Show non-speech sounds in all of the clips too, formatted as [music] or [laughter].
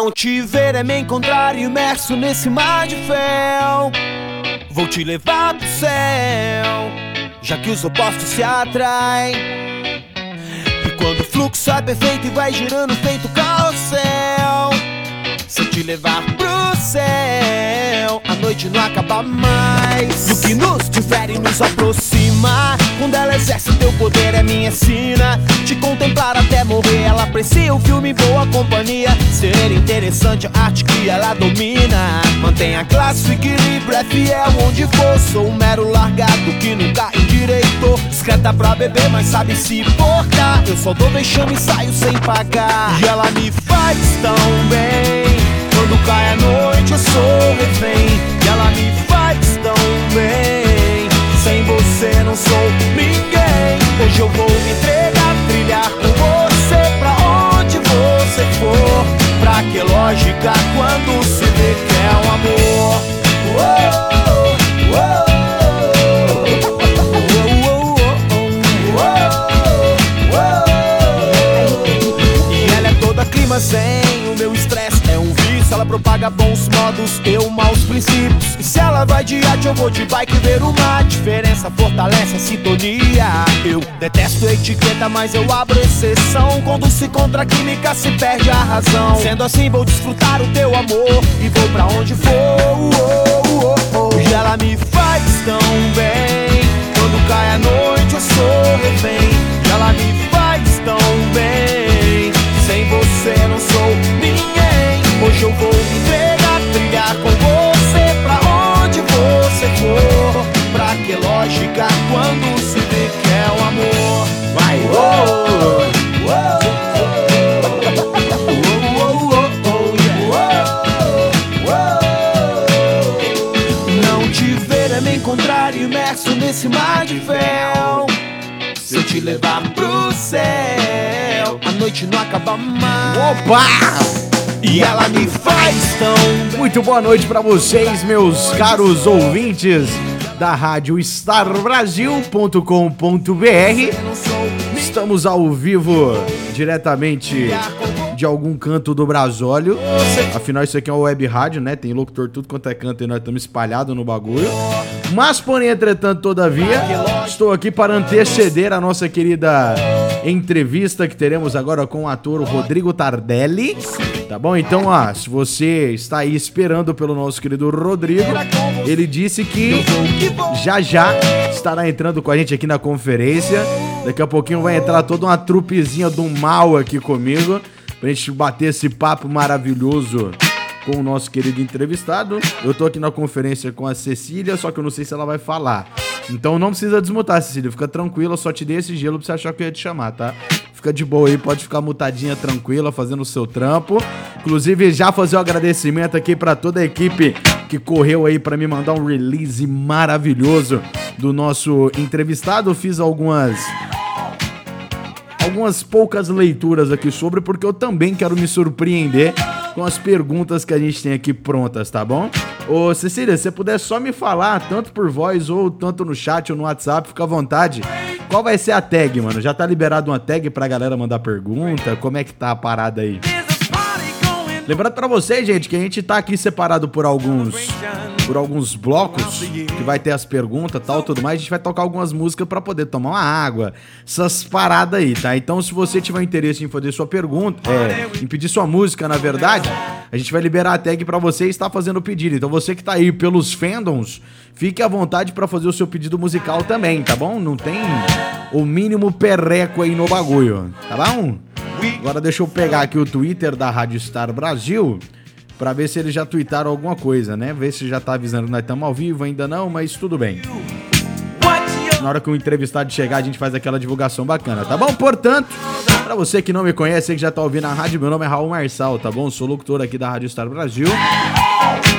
Não te ver é me encontrar imerso nesse mar de fel. Vou te levar pro céu, já que os opostos se atraem. E quando o fluxo é perfeito e vai girando feito carrossel, se eu te levar pro céu, a noite não acaba mais. O que nos difere nos aproxima. Quando ela exerce teu poder é minha sina. Te contemplar até morrer, ela aprecia o filme boa companhia. Ser interessante, a arte que ela domina. Mantenha classe, o equilíbrio é fiel onde for. Sou um mero largado que nunca endireitou. Discreta pra beber, mas sabe se portar. Eu só dou vexame e saio sem pagar. E ela me faz tão bem. Quando cai a noite eu sou refém. E ela me faz tão bem. Sem você não sou ninguém. Hoje eu vou me entregar, trilhar com você Pra onde você for. Pra que lógica quando se vê que é um amor? Uou, uou. Propaga bons modos, eu maus princípios. E se ela vai de arte, eu vou de bike ver uma diferença Fortalece a sintonia. Eu detesto etiqueta, mas eu abro exceção. Quando se contra a química, se perde a razão. Sendo assim, vou desfrutar o teu amor. E vou pra onde for oh, oh, oh, oh. E ela me faz tão bem. Quando cai a noite, eu sou refém. E ela me faz tão bem. Sem você não sou ninguém Hoje eu vou me entregar, trilhar com você Pra onde você for Pra que lógica quando se vê que é o amor Vai! Ver é me encontrar imerso nesse mar de fel Se eu te levar pro céu A noite não acaba mais Opa! E ela me faz tão Muito boa noite pra vocês, meus caros ouvintes da rádio starbrasil.com.br. Estamos ao vivo diretamente de algum canto do Brasólio. Afinal, isso aqui é uma web rádio, né? Tem locutor tudo quanto é canto e nós estamos espalhados no bagulho. Mas, porém, entretanto, todavia, estou aqui para anteceder a nossa querida entrevista que teremos agora com o ator Rodrigo Tardelli. Tá bom? Então, ó, se você está aí esperando pelo nosso querido Rodrigo, ele disse que já já estará entrando com a gente aqui na conferência. Daqui a pouquinho vai entrar toda uma trupezinha do mal aqui comigo, pra gente bater esse papo maravilhoso com o nosso querido entrevistado. Eu tô aqui na conferência com a Cecília, só que eu não sei se ela vai falar. Então não precisa desmutar, Cecília. Fica tranquila, só te dei esse gelo pra você achar que eu ia te chamar, tá? Fica de boa aí, pode ficar mutadinha, tranquila, fazendo o seu trampo. Inclusive, já fazer um agradecimento aqui pra toda a equipe que correu aí pra me mandar um release maravilhoso do nosso entrevistado. Eu fiz algumas algumas poucas leituras aqui sobre, porque eu também quero me surpreender com as perguntas que a gente tem aqui prontas, tá bom? Ô Cecília, se você puder só me falar, tanto por voz ou tanto no chat ou no WhatsApp, fica à vontade. Qual vai ser a tag, mano? Já tá liberado uma tag pra galera mandar pergunta? Como é que tá a parada aí? Lembrando pra vocês, gente, que a gente tá aqui separado por alguns por alguns blocos que vai ter as perguntas, tal, tudo mais. A gente vai tocar algumas músicas pra poder tomar uma água, essas paradas aí, tá? Então, se você tiver interesse em fazer sua pergunta, é, em pedir sua música, na verdade, a gente vai liberar a tag pra você e estar fazendo o pedido. Então, você que tá aí pelos fandoms, fique à vontade pra fazer o seu pedido musical também, tá bom? Não tem o mínimo perreco aí no bagulho, tá bom? Agora deixa eu pegar aqui o Twitter da Rádio Star Brasil pra ver se eles já tweetaram alguma coisa, né? Ver se já tá avisando nós estamos ao vivo, ainda não, mas tudo bem. Na hora que o entrevistado chegar, a gente faz aquela divulgação bacana, tá bom? Portanto, pra você que não me conhece, que já tá ouvindo a rádio, meu nome é Raul Marçal, tá bom? Sou locutor aqui da Rádio Star Brasil.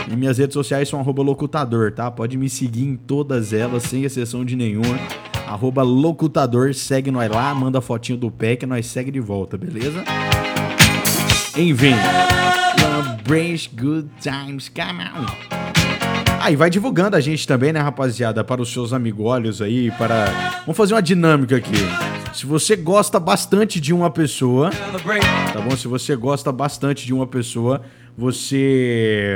E minhas redes sociais são locutador, tá? Pode me seguir em todas elas, sem exceção de nenhuma. Arroba locutador, segue nós lá, manda fotinho do pé que nós segue de volta, beleza? Enfim. Embrace good times, on. Aí vai divulgando a gente também, né, rapaziada, para os seus amigolhos aí, para... Vamos fazer uma dinâmica aqui. se você gosta bastante de uma pessoa, tá bom? Se você gosta bastante de uma pessoa, você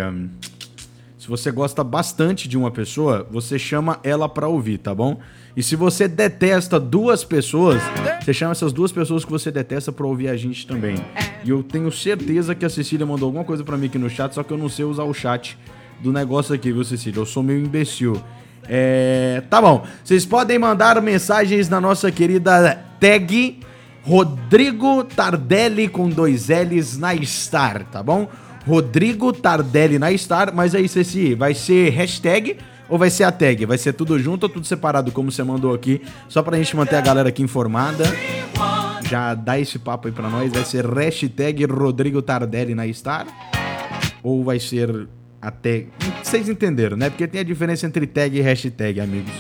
se você gosta bastante de uma pessoa, você chama ela pra ouvir, tá bom? E se você detesta duas pessoas, você chama essas duas pessoas que você detesta pra ouvir a gente também. E eu tenho certeza que a Cecília mandou alguma coisa pra mim aqui no chat, só que eu não sei usar o chat do negócio aqui, viu, Cecília? Eu sou meio imbecil. É. Tá bom. Vocês podem mandar mensagens na nossa querida tag Rodrigo Tardelli com dois L's na Star, tá bom? Rodrigo Tardelli na Star, mas aí, Ceci, vai ser hashtag ou vai ser a tag? Vai ser tudo junto ou tudo separado, como você mandou aqui? Só pra gente manter a galera aqui informada. Já dá esse papo aí pra nós. Vai ser hashtag Rodrigo Tardelli na Star? Ou vai ser a tag? Vocês entenderam, né? Porque tem a diferença entre tag e hashtag, amigos.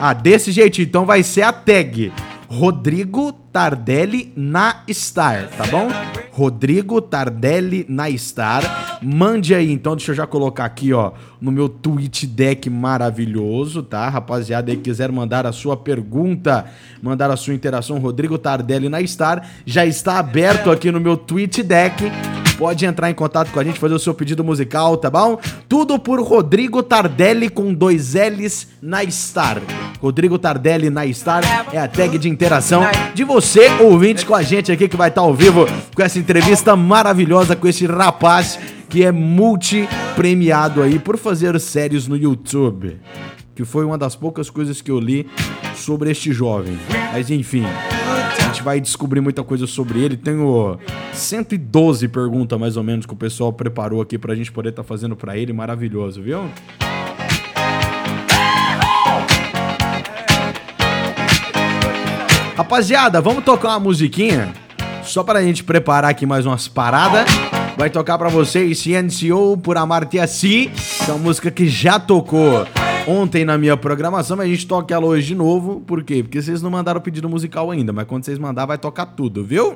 Ah, desse jeito, então vai ser a tag. Rodrigo Tardelli na Star, tá bom? Rodrigo Tardelli na Star. Mande aí, então, deixa eu já colocar aqui, ó, no meu tweet deck maravilhoso, tá? Rapaziada aí quiser mandar a sua pergunta, mandar a sua interação, Rodrigo Tardelli na Star, já está aberto aqui no meu tweet deck. Pode entrar em contato com a gente, fazer o seu pedido musical, tá bom? Tudo por Rodrigo Tardelli com dois L's na Star. Rodrigo Tardelli na Star é a tag de interação de você, ouvinte, com a gente aqui que vai estar ao vivo com essa entrevista maravilhosa com esse rapaz que é multi-premiado aí por fazer séries no YouTube. Que foi uma das poucas coisas que eu li sobre este jovem. Mas enfim, gente vai descobrir muita coisa sobre ele. Tenho 112 perguntas mais ou menos que o pessoal preparou aqui pra gente poder estar tá fazendo pra ele. Maravilhoso, viu? Rapaziada, vamos tocar uma musiquinha? Só pra gente preparar aqui mais umas paradas. Vai tocar pra vocês Ciencio por Amarte Assim, é uma música que já tocou ontem na minha programação, mas a gente toca ela hoje de novo. Por quê? Porque vocês não mandaram pedido musical ainda, mas quando vocês mandar vai tocar tudo, viu?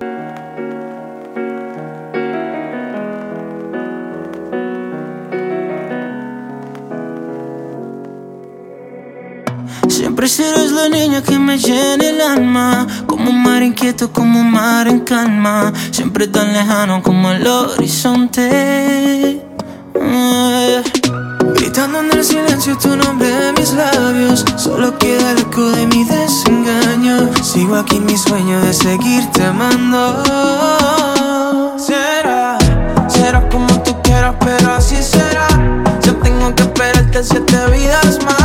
Siempre serás la niña que me llena el alma Como un mar inquieto, como un mar en calma Siempre tan lejano como el horizonte eh. Gritando en el silencio tu nombre en mis labios. Solo queda el eco de mi desengaño. Sigo aquí en mi sueño de seguirte amando. Será, será como tú quieras pero así será. Yo tengo que esperarte siete vidas más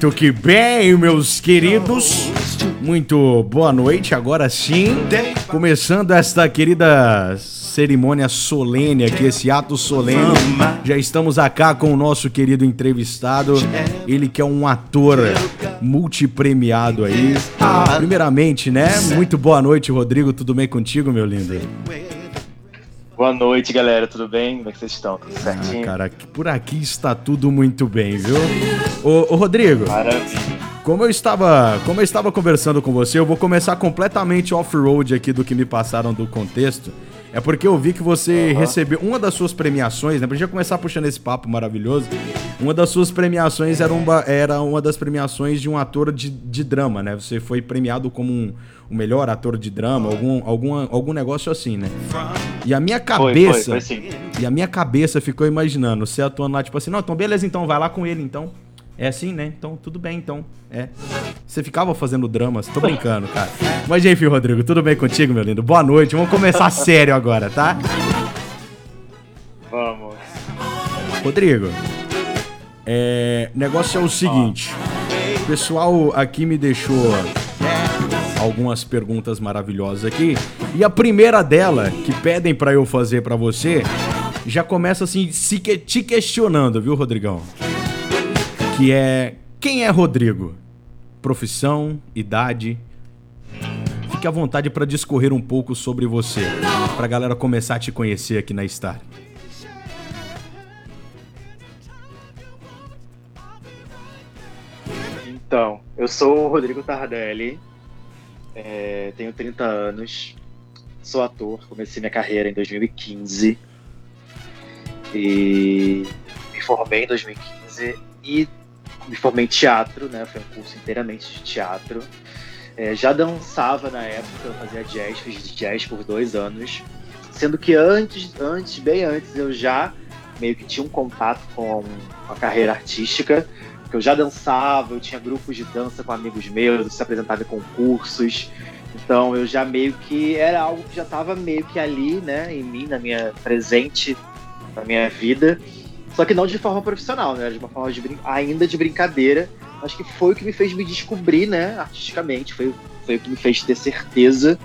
Muito que bem, meus queridos. Muito boa noite, agora sim. Começando esta querida cerimônia solene aqui, esse ato solene. Já estamos acá com o nosso querido entrevistado, ele que é um ator multipremiado aí. Primeiramente, né? Muito boa noite, Rodrigo. Tudo bem contigo, meu lindo? Boa noite, galera. Tudo bem? Como é que vocês estão? Tudo certinho? Ah, cara, por aqui está tudo muito bem, viu? Ô, ô Rodrigo. Maravilha. Como eu estava, como eu estava conversando com você, eu vou começar completamente off-road aqui do que me passaram do contexto. É porque eu vi que você uhum. recebeu uma das suas premiações, né? Pra gente começar puxando esse papo maravilhoso. Uma das suas premiações era uma, era uma das premiações de um ator de, de drama, né? Você foi premiado como um, o melhor ator de drama, algum, algum, algum negócio assim, né? E a minha cabeça. Foi, foi, foi e a minha cabeça ficou imaginando, você atuando lá, tipo assim, não, então beleza, então, vai lá com ele, então. É assim, né? Então, tudo bem, então. É. Você ficava fazendo dramas. Tô brincando, [laughs] cara. Mas enfim, Rodrigo, tudo bem contigo, meu lindo? Boa noite. Vamos começar [laughs] sério agora, tá? Vamos. Rodrigo, é, negócio é o seguinte. O pessoal aqui me deixou algumas perguntas maravilhosas aqui. E a primeira dela, que pedem para eu fazer para você, já começa assim, se que, te questionando, viu, Rodrigão? Que é quem é Rodrigo? Profissão, idade. Fique à vontade para discorrer um pouco sobre você, pra galera começar a te conhecer aqui na Star. Então, eu sou o Rodrigo Tardelli, é, tenho 30 anos, sou ator, comecei minha carreira em 2015 e me formei em 2015 e me formei em teatro, né? Foi um curso inteiramente de teatro. É, já dançava na época, eu fazia jazz, fiz jazz por dois anos. Sendo que antes, antes, bem antes, eu já meio que tinha um contato com a carreira artística porque eu já dançava, eu tinha grupos de dança com amigos meus, eu se apresentava em concursos. Então eu já meio que era algo que já estava meio que ali, né, em mim, na minha presente, na minha vida. Só que não de forma profissional, né, de uma forma de ainda de brincadeira. Acho que foi o que me fez me descobrir, né, artisticamente. Foi, foi o que me fez ter certeza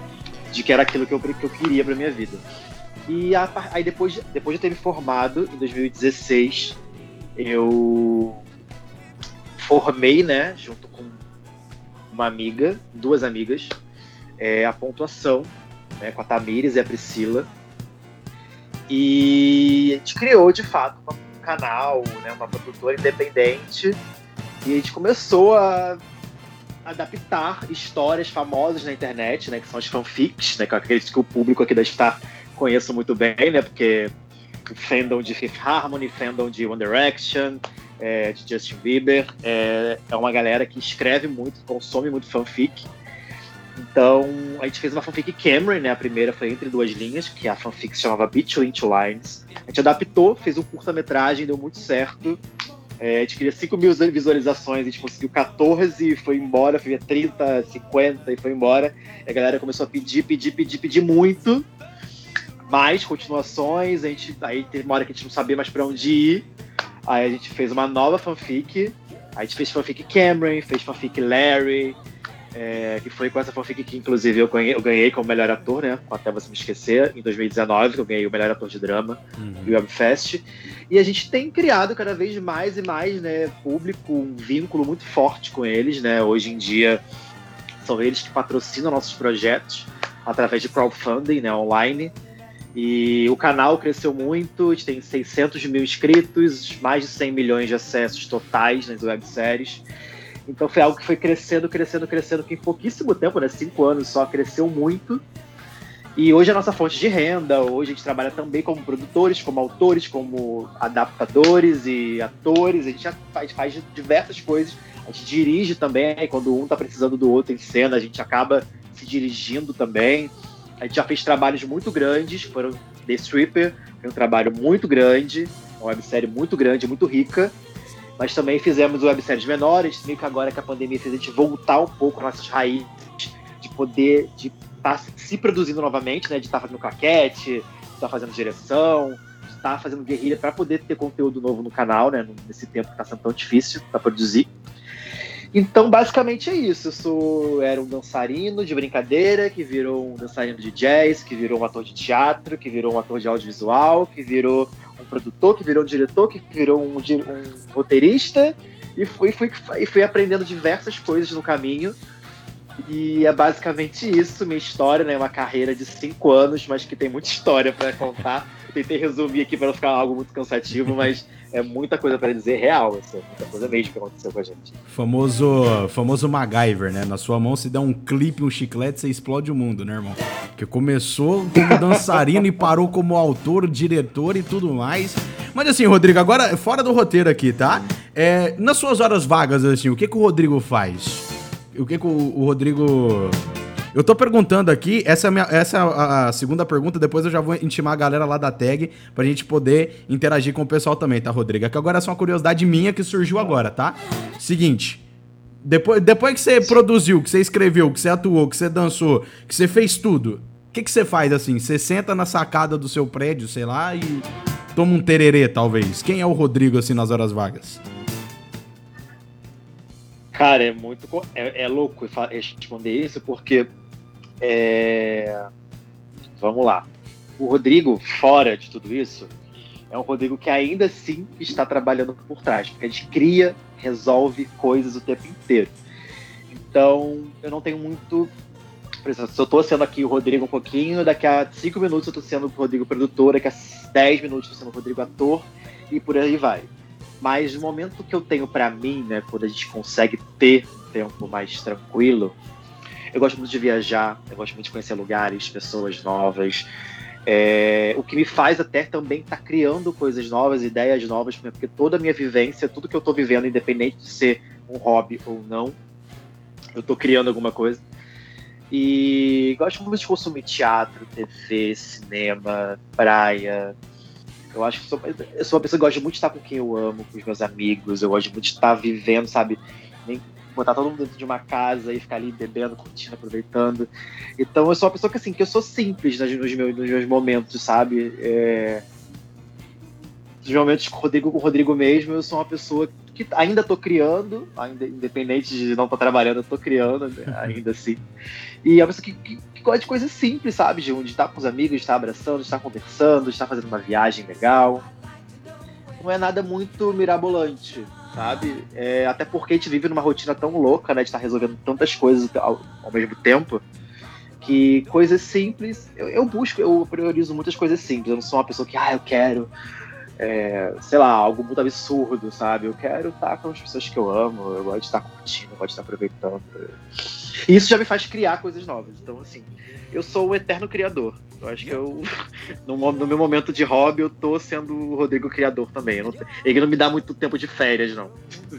de que era aquilo que eu, que eu queria para minha vida. E a, aí depois, depois de ter me formado em 2016, eu formei, né, junto com uma amiga, duas amigas, é, a pontuação, né, com a Tamires e a Priscila. E a gente criou, de fato, um canal, né, uma produtora independente. E a gente começou a adaptar histórias famosas na internet, né, que são as fanfics, né, que eu acredito que o público aqui da Star conheça muito bem, né, porque fandom de Fifth Harmony, fandom de One Direction, é, de Justin Bieber. É, é uma galera que escreve muito, consome muito fanfic. Então, a gente fez uma fanfic Cameron, né? A primeira foi Entre Duas Linhas, que a fanfic se chamava Between Two Lines. A gente adaptou, fez um curta-metragem, deu muito certo. É, a gente queria 5 mil visualizações, a gente conseguiu 14 foi embora, foi 30, 50 e foi embora. E a galera começou a pedir, pedir, pedir, pedir muito. Mais continuações, a gente, aí teve uma hora que a gente não sabia mais para onde ir. Aí a gente fez uma nova fanfic. A gente fez fanfic Cameron, fez fanfic Larry, é, que foi com essa fanfic que, inclusive, eu ganhei, eu ganhei como melhor ator, né? Até você me esquecer, em 2019, que eu ganhei o melhor ator de drama uhum. do Webfest. E a gente tem criado cada vez mais e mais, né, público, um vínculo muito forte com eles, né? Hoje em dia, são eles que patrocinam nossos projetos através de crowdfunding, né, online. E o canal cresceu muito, a gente tem 600 mil inscritos, mais de 100 milhões de acessos totais nas webséries. Então foi algo que foi crescendo, crescendo, crescendo, que em pouquíssimo tempo, né? Cinco anos só, cresceu muito. E hoje é a nossa fonte de renda, hoje a gente trabalha também como produtores, como autores, como adaptadores e atores, a gente faz, faz diversas coisas. A gente dirige também, quando um está precisando do outro em cena, a gente acaba se dirigindo também. A gente já fez trabalhos muito grandes, foram The Stripper, foi um trabalho muito grande, uma websérie muito grande, muito rica. Mas também fizemos webséries menores, meio que agora que a pandemia fez a gente voltar um pouco nossas raízes, de poder de estar tá se produzindo novamente, né? De estar tá fazendo claquete, de estar tá fazendo direção, de estar tá fazendo guerrilha para poder ter conteúdo novo no canal, né? Nesse tempo que está sendo tão difícil para produzir. Então, basicamente é isso. Sou, era um dançarino de brincadeira, que virou um dançarino de jazz, que virou um ator de teatro, que virou um ator de audiovisual, que virou um produtor, que virou um diretor, que virou um, um roteirista. E fui, fui, e fui aprendendo diversas coisas no caminho. E é basicamente isso, minha história, né? Uma carreira de cinco anos, mas que tem muita história para contar. Tentei resumir aqui para não ficar algo muito cansativo, mas é muita coisa para dizer real, assim, muita coisa mesmo que aconteceu com a gente. Famoso, famoso MacGyver, né? Na sua mão se dá um clipe, um chiclete, você explode o mundo, né, irmão? Que começou como dançarino e parou como autor, diretor e tudo mais. Mas assim, Rodrigo, agora fora do roteiro aqui, tá? É, nas suas horas vagas, assim, o que, que o Rodrigo faz? O que, que o, o Rodrigo eu tô perguntando aqui, essa é, a, minha, essa é a, a, segunda pergunta, depois eu já vou intimar a galera lá da tag pra gente poder interagir com o pessoal também, tá, Rodrigo? É que agora é só uma curiosidade minha que surgiu agora, tá? Seguinte. Depois, depois que você produziu, que você escreveu, que você atuou, que você dançou, que você fez tudo, o que, que você faz assim? Você senta na sacada do seu prédio, sei lá, e toma um tererê, talvez. Quem é o Rodrigo, assim, nas horas vagas? Cara, é muito. É, é louco responder isso, porque é... Vamos lá. O Rodrigo, fora de tudo isso, é um Rodrigo que ainda assim está trabalhando por trás, porque a gente cria, resolve coisas o tempo inteiro. Então, eu não tenho muito. Por exemplo, se eu estou sendo aqui o Rodrigo um pouquinho, daqui a cinco minutos eu estou sendo o Rodrigo produtor, daqui a dez minutos eu estou sendo o Rodrigo ator, e por aí vai. Mas no momento que eu tenho para mim, né, quando a gente consegue ter um tempo mais tranquilo, eu gosto muito de viajar, eu gosto muito de conhecer lugares, pessoas novas. É, o que me faz até também estar tá criando coisas novas, ideias novas, porque toda a minha vivência, tudo que eu estou vivendo, independente de ser um hobby ou não, eu estou criando alguma coisa. E gosto muito de consumir teatro, TV, cinema, praia. Eu acho que sou, eu sou uma pessoa que gosta muito de estar com quem eu amo, com os meus amigos. Eu gosto muito de estar vivendo, sabe? Nem botar todo mundo dentro de uma casa e ficar ali bebendo, curtindo, aproveitando. Então eu sou uma pessoa que assim, que eu sou simples nos meus, nos meus momentos, sabe? É... Nos momentos com o Rodrigo, com o Rodrigo mesmo, eu sou uma pessoa que ainda estou criando, ainda independente de não estar trabalhando, eu tô criando né? [laughs] ainda assim. E é uma pessoa que, que, que, gosta de coisas simples, sabe? De, de estar com os amigos, de estar abraçando, de estar conversando, de estar fazendo uma viagem legal. Não é nada muito mirabolante sabe? É, até porque a gente vive numa rotina tão louca, né? De estar resolvendo tantas coisas ao, ao mesmo tempo, que coisas simples, eu, eu, busco, eu priorizo muitas coisas simples. Eu não sou uma pessoa que, ah, eu quero, é, sei lá, algo muito absurdo, sabe? Eu quero estar com as pessoas que eu amo, eu gosto de estar curtindo, eu gosto de estar aproveitando. E isso já me faz criar coisas novas. Então, assim, eu sou o eterno criador. Eu acho que eu, [laughs] no, no meu momento de hobby, eu tô sendo o Rodrigo criador também. Não, ele não me dá muito tempo de férias, não.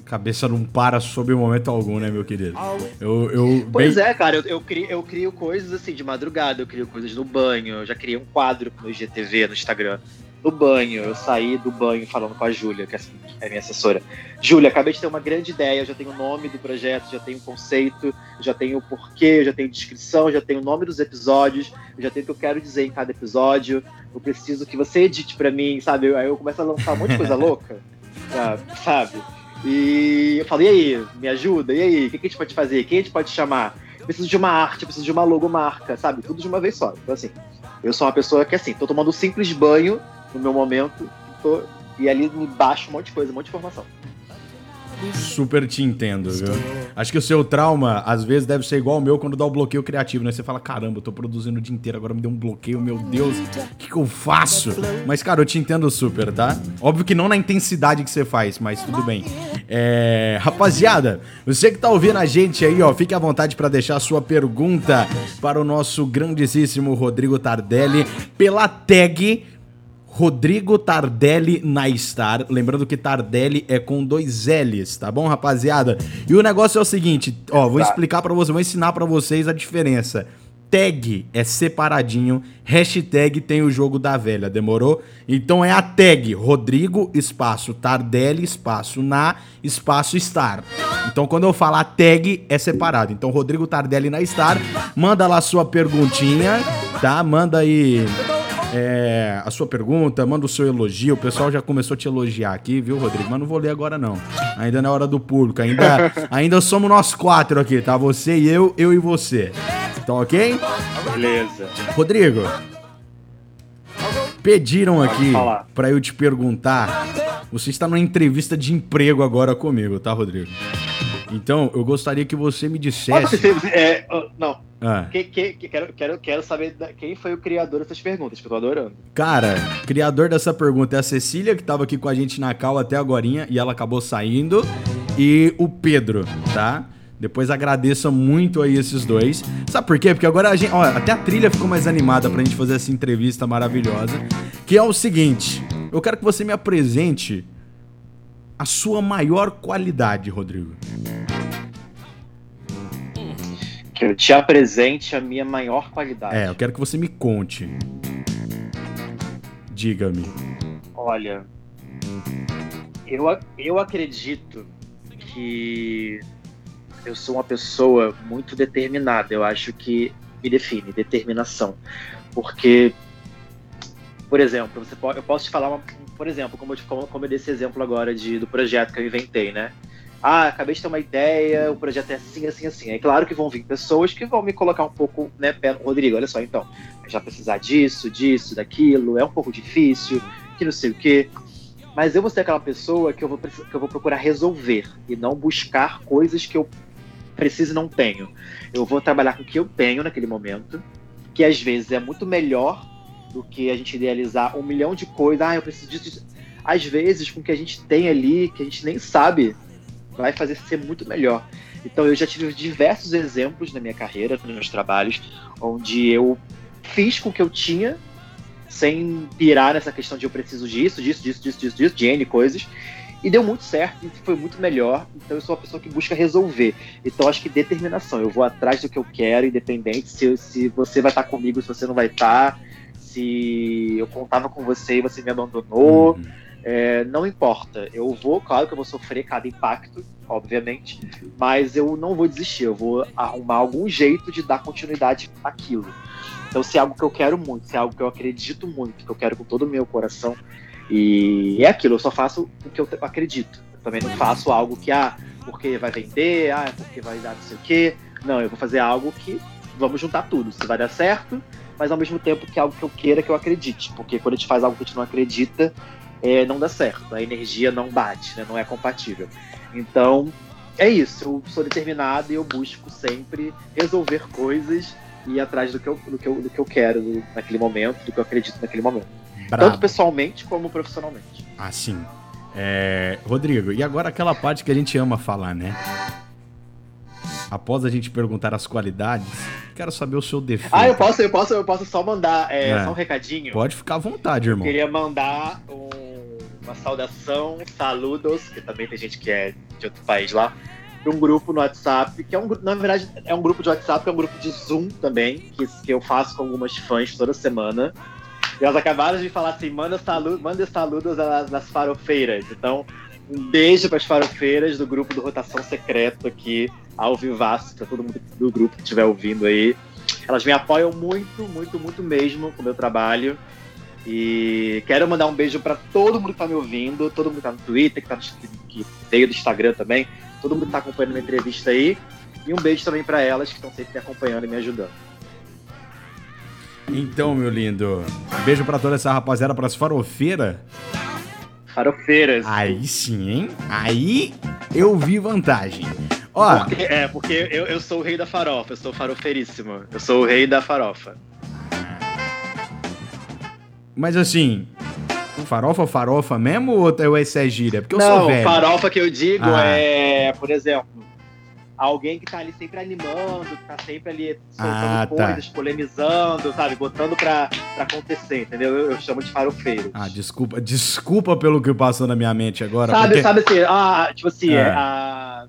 Cabeça não para sob o momento algum, né, meu querido? Eu, eu, pois bem... é, cara, eu, eu, crio, eu crio coisas assim de madrugada, eu crio coisas no banho, eu já criei um quadro no IGTV, no Instagram no banho. Eu saí do banho falando com a Júlia, que é a minha assessora. Júlia, acabei de ter uma grande ideia, já tenho o nome do projeto, já tenho o conceito, já tenho o porquê, já tenho descrição, já tenho o nome dos episódios, já tenho o que eu quero dizer em cada episódio. Eu preciso que você edite para mim, sabe? Aí eu começo a lançar um monte de coisa louca, [laughs] sabe? E eu falo, e aí, me ajuda? E aí, o que a gente pode fazer? Quem a gente pode chamar? preciso de uma arte, preciso de uma logomarca, sabe? Tudo de uma vez só. Então, assim, eu sou uma pessoa que, assim, tô tomando um simples banho no meu momento tô, e ali me baixa um monte de coisa, um monte de informação. Super te entendo, viu? Acho que o seu trauma, às vezes, deve ser igual ao meu quando dá o bloqueio criativo, né? Você fala, caramba, eu tô produzindo o dia inteiro, agora me deu um bloqueio, meu Deus, o que, que eu faço? Mas, cara, eu te entendo super, tá? Óbvio que não na intensidade que você faz, mas tudo bem. É... Rapaziada, você que tá ouvindo a gente aí, ó, fique à vontade para deixar a sua pergunta para o nosso grandíssimo Rodrigo Tardelli pela tag Rodrigo Tardelli na Star. Lembrando que Tardelli é com dois L's, tá bom, rapaziada? E o negócio é o seguinte, ó, vou explicar para vocês, vou ensinar para vocês a diferença. Tag é separadinho, hashtag tem o jogo da velha, demorou? Então é a tag Rodrigo espaço Tardelli espaço na espaço Star. Então quando eu falar tag é separado. Então Rodrigo Tardelli na Star, manda lá sua perguntinha, tá? Manda aí é, a sua pergunta, manda o seu elogio. O pessoal já começou a te elogiar aqui, viu, Rodrigo? Mas não vou ler agora, não. Ainda não é hora do público. Ainda, [laughs] ainda somos nós quatro aqui, tá? Você e eu, eu e você. Tá ok? Beleza. Rodrigo, pediram aqui pra eu te perguntar. Você está numa entrevista de emprego agora comigo, tá, Rodrigo? Então, eu gostaria que você me dissesse. é, não, Ah, que, que, que- quero, quero, quero saber da- quem foi o criador dessas perguntas, que eu tô adorando. cara, criador dessa pergunta é a Cecília, que estava aqui com a gente na cal até agorinha e ela acabou saindo. E o Pedro, tá? Depois agradeça muito aí esses dois. Sabe por quê? Porque agora a gente. Ó, até a trilha ficou mais animada pra gente fazer essa entrevista maravilhosa. Que é o seguinte: eu quero que você me apresente a sua maior qualidade, Rodrigo. Que eu te apresente a minha maior qualidade. É, eu quero que você me conte. Diga-me. Olha, eu, eu acredito que eu sou uma pessoa muito determinada. Eu acho que me define, determinação. Porque, por exemplo, você pode, eu posso te falar, uma- por exemplo, como eu, como, eu dei esse exemplo agora de, do projeto que eu inventei, né? Ah, acabei de ter uma ideia, o projeto é assim, assim, assim. É claro que vão vir pessoas que vão me colocar um pouco, né, pé Rodrigo, olha só, então, vai precisar disso, disso, daquilo, é um pouco difícil, que não sei o quê. Mas eu vou ser aquela pessoa que eu vou, que eu vou procurar resolver e não buscar coisas que eu preciso e não tenho. Eu vou trabalhar com o que eu tenho naquele momento, que às vezes é muito melhor do que a gente idealizar um milhão de coisas. Ah, eu preciso disso. Às vezes, com o que a gente tem ali, que a gente nem sabe, vai fazer ser muito melhor. Então, eu já tive diversos exemplos na minha carreira, nos meus trabalhos, onde eu fiz com o que eu tinha sem pirar nessa questão de eu preciso disso, disso, disso, disso, disso, disso, de N coisas. E deu muito certo, e foi muito melhor. Então eu sou uma pessoa que busca resolver. Então acho que determinação. Eu vou atrás do que eu quero, independente se, se você vai estar comigo, se você não vai estar, se eu contava com você e você me abandonou. Uhum. É, não importa. Eu vou, claro que eu vou sofrer cada impacto, obviamente, mas eu não vou desistir. Eu vou arrumar algum jeito de dar continuidade àquilo. Então, se é algo que eu quero muito, se é algo que eu acredito muito, que eu quero com todo o meu coração, e é aquilo, eu só faço o que eu acredito. Eu também não faço algo que, ah, porque vai vender, ah, porque vai dar não sei o quê. Não, eu vou fazer algo que vamos juntar tudo. Se vai dar certo, mas ao mesmo tempo que é algo que eu queira que eu acredite. Porque quando a gente faz algo que a gente não acredita, é, não dá certo. A energia não bate, né? não é compatível. Então, é isso. Eu sou determinado e eu busco sempre resolver coisas e ir atrás do que eu, do que eu, do que eu quero naquele momento, do que eu acredito naquele momento. Tanto Bravo. pessoalmente como profissionalmente. Assim. É, Rodrigo, e agora aquela parte que a gente ama falar, né? Após a gente perguntar as qualidades, quero saber o seu defeito. Ah, eu posso, eu posso, eu posso só mandar é, É. só um recadinho. Pode ficar à vontade, irmão. Queria mandar um- uma saudação, saludos, que também tem gente que é de outro país lá, para um grupo no WhatsApp, que é um grupo, na verdade, é um grupo de WhatsApp, é um grupo de Zoom também, que, que eu faço com algumas fãs toda semana. E elas acabaram de falar assim: manda, salu manda saludos às, às farofeiras. Então, um beijo para as farofeiras do grupo do Rotação Secreto aqui, ao vivaço, para todo mundo do grupo que estiver ouvindo aí. Elas me apoiam muito, muito, muito mesmo com o meu trabalho. E quero mandar um beijo para todo mundo que tá me ouvindo, todo mundo que tá no Twitter, que, tá no, que veio do Instagram também, todo mundo que tá acompanhando minha entrevista aí. E um beijo também para elas que estão sempre me acompanhando e me ajudando. Então, meu lindo, beijo pra toda essa rapaziada, pras farofeiras. Farofeiras. Aí sim, hein? Aí eu vi vantagem. Ó, Porque, é, porque eu, eu sou o rei da farofa, eu sou farofeiríssimo. Eu sou o rei da farofa. mas assim, farofa, farofa mesmo ou é- essa é gíria? Porque eu Não, sou velho. farofa que eu digo Ah. é, por exemplo, alguém que tá ali sempre animando, que tá sempre ali soltando Ah, tá. coisas, polemizando, sabe? Botando pra, pra acontecer, entendeu? Eu, eu chamo de farofeiro. Ah, desculpa, desculpa pelo que passou na minha mente agora. sabe, porque... sabe assim, ah, tipo assim, É. é, a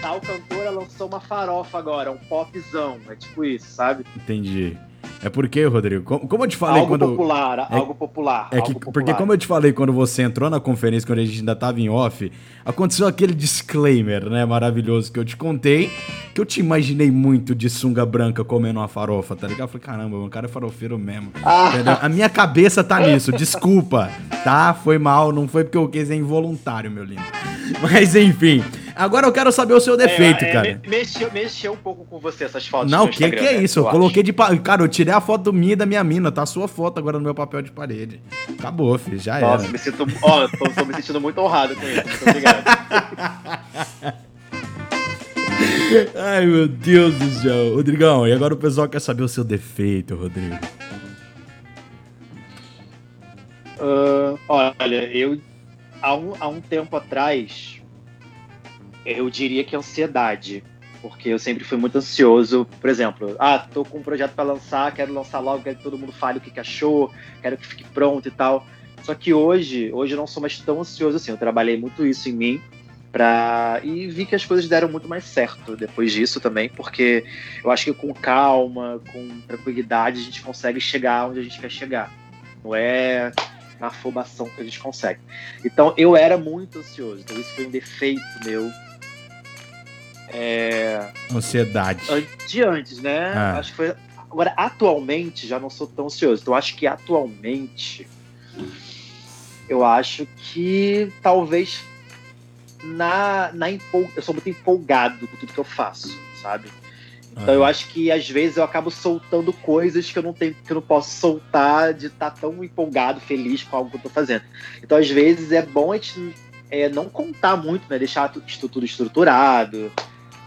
tal cantora lançou uma farofa agora, um popzão, é tipo isso, sabe? Entendi. É porque, Rodrigo, como, eu te falei algo quando. popular, algo popular. É que, algo porque popular. como eu te falei quando você entrou na conferência, quando a gente ainda tava em off, aconteceu aquele disclaimer, né, maravilhoso que eu te contei, que eu te imaginei muito de sunga branca comendo uma farofa, tá ligado? Eu falei, caramba, o cara é farofeiro mesmo. Entendeu? A minha cabeça tá nisso, desculpa, tá? Foi mal, não foi porque eu quis, é involuntário, meu lindo. [laughs] Mas enfim, agora eu quero saber o seu defeito, É, é, cara. me- Mexeu, mexeu um pouco com você essas fotos. Não, o que, que é né, isso? Eu acho. coloquei de. pa- Cara, eu tirei a foto do minha e da minha mina, tá a sua foto agora no meu papel de parede. Acabou, filho, já Nossa, era. me sinto. Ó, tô, tô me sentindo muito honrado com isso. Muito obrigado. [laughs] Ai, meu Deus do céu. Rodrigão, e agora o pessoal quer saber o seu defeito, Rodrigo. Ah, olha, eu. Há um, há um tempo atrás, eu diria que ansiedade. Porque eu sempre fui muito ansioso. Por exemplo, ah, tô com um projeto pra lançar, quero lançar logo, quero que todo mundo fale o que, que achou, quero que fique pronto e tal. Só que hoje, hoje eu não sou mais tão ansioso assim. Eu trabalhei muito isso em mim. Pra... E vi que as coisas deram muito mais certo depois disso também, porque eu acho que com calma, com tranquilidade, a gente consegue chegar onde a gente quer chegar. Não é na afobação que a gente consegue. Então eu era muito ansioso, então isso foi um defeito meu. É, Ansiedade. an- de antes, né? Ah. Acho que foi. Agora, atualmente, já não sou tão ansioso. Então, acho que atualmente. Eu acho que talvez na, na empol... eu sou muito empolgado com tudo que eu faço, sabe? Então eu Aham. acho que às vezes eu acabo soltando coisas que eu não tenho, que eu não posso soltar de estar tão empolgado, feliz com algo que eu tô fazendo. Então às vezes é bom a gente é, não contar muito, né? Deixar tudo estruturado,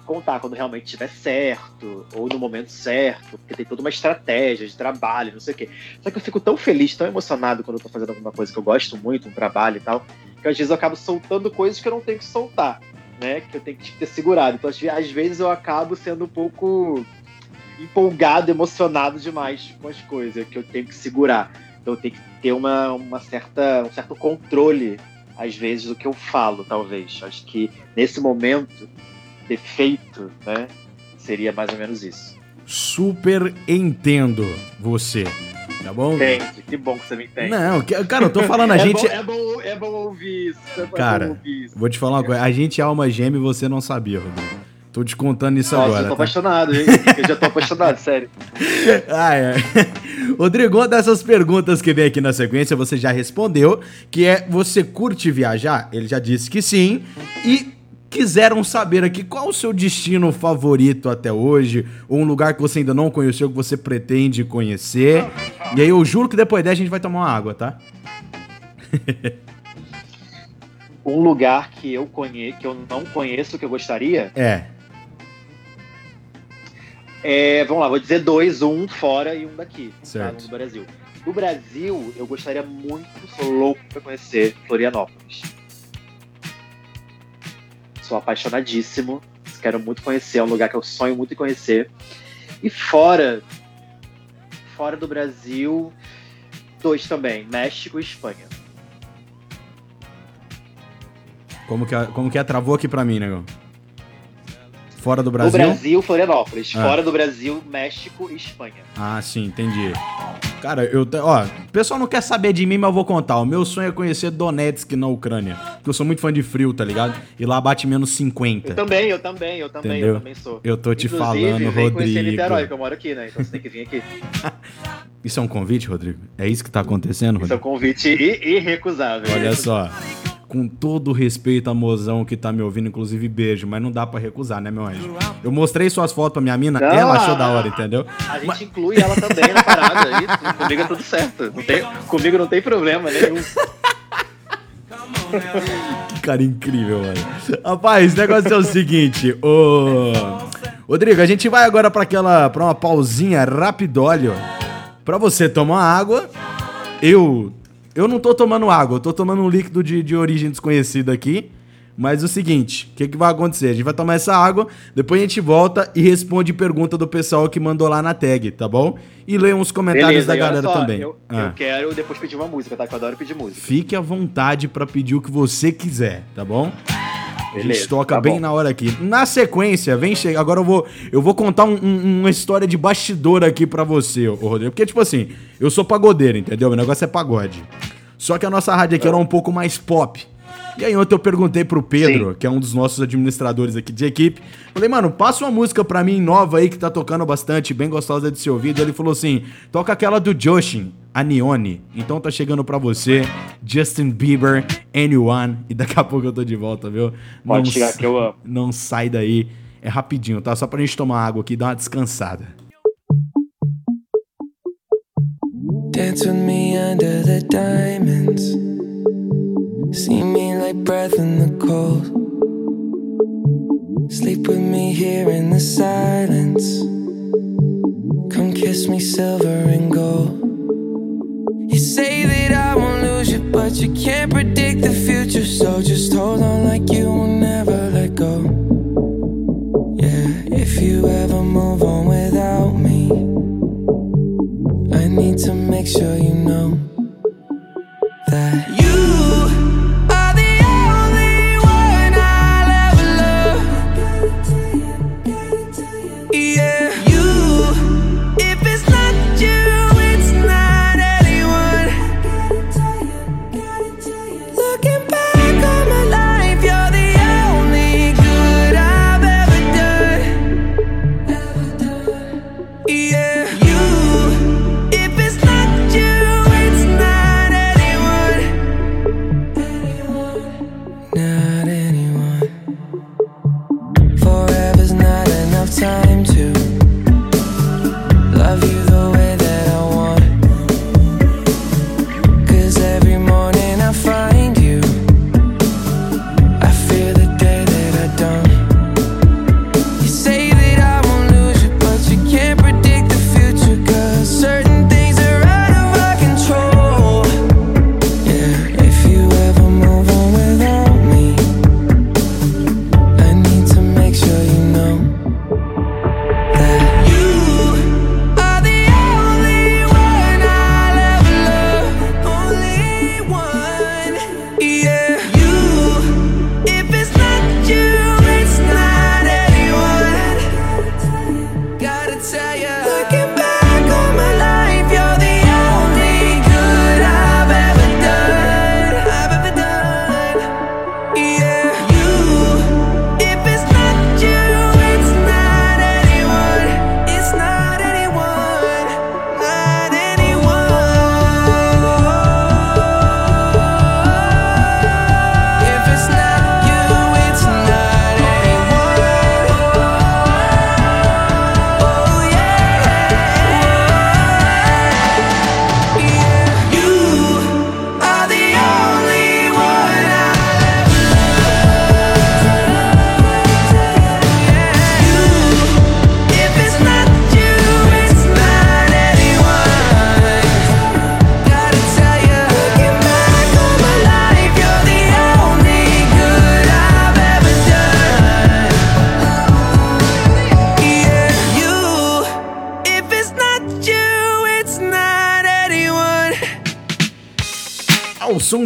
contar quando realmente estiver certo, ou no momento certo, porque tem toda uma estratégia de trabalho, não sei o quê. Só que eu fico tão feliz, tão emocionado quando eu tô fazendo alguma coisa que eu gosto muito, um trabalho e tal, que às vezes eu acabo soltando coisas que eu não tenho que soltar, né? Que eu tenho que ter segurado. Então, às ve- às vezes eu acabo sendo um pouco empolgado, emocionado demais com as coisas que eu tenho que segurar. Então eu tenho que ter uma, uma certa, um certo controle, às vezes, do que eu falo, talvez. Acho que nesse momento, defeito, né? Seria mais ou menos isso. Super entendo você. Tá bom? Entende? Que bom que você me entende. Não, cara, eu tô falando, a [laughs] é, gente. bom, é, bom, é bom ouvir isso. É bom Cara, ouvir isso. Vou te falar uma coisa, a gente é alma gêmea e você não sabia, Rodrigo. Tô te contando isso Nossa, eu agora. tô tá? apaixonado, hein? [laughs] Eu já tô apaixonado, sério. [laughs] Ah, é. Rodrigo, uma dessas perguntas que vem aqui na sequência, você já respondeu, que é, você curte viajar? Ele já disse que sim. E quiseram saber aqui qual o seu destino favorito até hoje, ou um lugar que você ainda não conheceu, que você pretende conhecer. E aí eu juro que depois dessa a gente vai tomar uma água, tá? [laughs] Um lugar que eu conheço, que eu não conheço, que eu gostaria, É. é, vamos lá, vou dizer dois, um fora e um daqui, Certo. tá, no Brasil. Do Brasil, eu gostaria muito, sou louco pra conhecer Florianópolis. Sou apaixonadíssimo, quero muito conhecer, é um lugar que eu sonho muito em conhecer. E fora, fora do Brasil, dois também, México e Espanha. Como que, é- como que é? Travou aqui pra mim, negão. Fora do Do Brasil? Brasil, Florianópolis. Ah. Fora do Brasil, México e Espanha. Ah, sim, entendi. Cara, eu. Ó, o pessoal não quer saber de mim, mas eu vou contar. O meu sonho é conhecer Donetsk na Ucrânia. Porque eu sou muito fã de frio, tá ligado? E lá bate menos 50. Eu também, eu também, eu também, Entendeu? eu também sou. Eu tô te Inclusive, falando, vem conhecer Rodrigo. Niterói, que eu moro aqui, né? Então você tem que vir aqui. [laughs] Isso é um convite, Rodrigo? É isso que tá acontecendo, Isso é um Rodrigo? convite irrecusável. Olha só. Com todo respeito a mozão que tá me ouvindo, inclusive beijo, mas não dá pra recusar, né, meu anjo? Eu mostrei suas fotos pra minha mina, Não, ela achou a- da hora, entendeu? A gente inclui ela também na parada. Aí, comigo é tudo certo. Não tem, comigo não tem problema nenhum. Que cara incrível, mano. Rapaz, o negócio é o seguinte, ô. Rodrigo, a gente vai agora pra aquela. pra uma pausinha rapidólio. Pra você tomar água. Eu. Eu não tô tomando água, eu tô tomando um líquido de, de origem desconhecida aqui. Mas é o seguinte, o que, que vai acontecer? A gente vai tomar essa água, depois a gente volta e responde pergunta do pessoal que mandou lá na tag, tá bom? E lê uns comentários da e olha galera só, também. Eu, Ah. eu quero depois pedir uma música, tá? Que eu adoro pedir música. Fique à vontade pra pedir o que você quiser, tá bom? a gente Beleza, toca tá bem bom. na hora aqui. Na sequência, vem chegar. Agora eu vou, eu vou contar um- um- uma história de bastidor aqui pra você, ô Rodrigo. Porque, tipo assim, eu sou pagodeiro, entendeu? Meu negócio é pagode. Só que a nossa rádio aqui era um pouco mais pop. E aí ontem eu perguntei pro Pedro, Sim. que é um dos nossos administradores aqui de equipe, falei, mano, passa uma música pra mim nova aí que tá tocando bastante, bem gostosa de ser ouvida. Ele falou assim, toca aquela do Joshin, a Nione. Então tá chegando pra você, Justin Bieber, Anyone. E daqui a pouco eu tô de volta, viu? Pode não chegar que eu amo. Não sai daí. É rapidinho, tá? Só pra gente tomar água aqui e dar uma descansada. Dance with me under the diamonds. See me like breath in the cold. Sleep with me here in the silence. Come kiss me silver and gold. You say that I won't lose you, but you can't predict the future. So just hold on like you will never let go. Yeah, if you ever move on to make sure you know that you.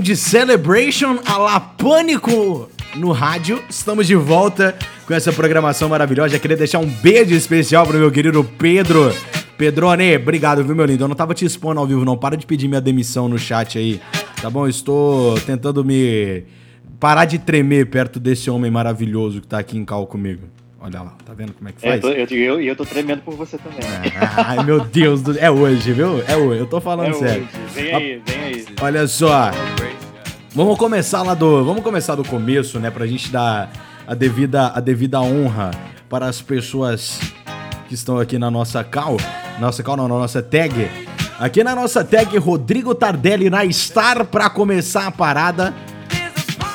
De Celebration a la Pânico no rádio. Estamos de volta com essa programação maravilhosa. Já queria deixar um beijo especial pro meu querido Pedro. Pedrone, obrigado, viu, meu lindo? Eu não tava te expondo ao vivo, não. Para de pedir minha demissão no chat aí, tá bom? Estou tentando me parar de tremer perto desse homem maravilhoso que tá aqui em cal comigo. Olha lá, tá vendo como é que faz? É, eu, eu, eu, tô tremendo por você também. Ah, [laughs] ai, meu Deus, do... é hoje, viu? É hoje, eu tô falando é sério. Hoje. Vem aí, vem aí. Olha só, Vamos começar lá do. Vamos começar do começo, né? Pra gente dar a devida, a devida honra para as pessoas que estão aqui na nossa cal. Nossa cal não, na nossa tag. Aqui na nossa tag, Rodrigo Tardelli na Star para começar a parada.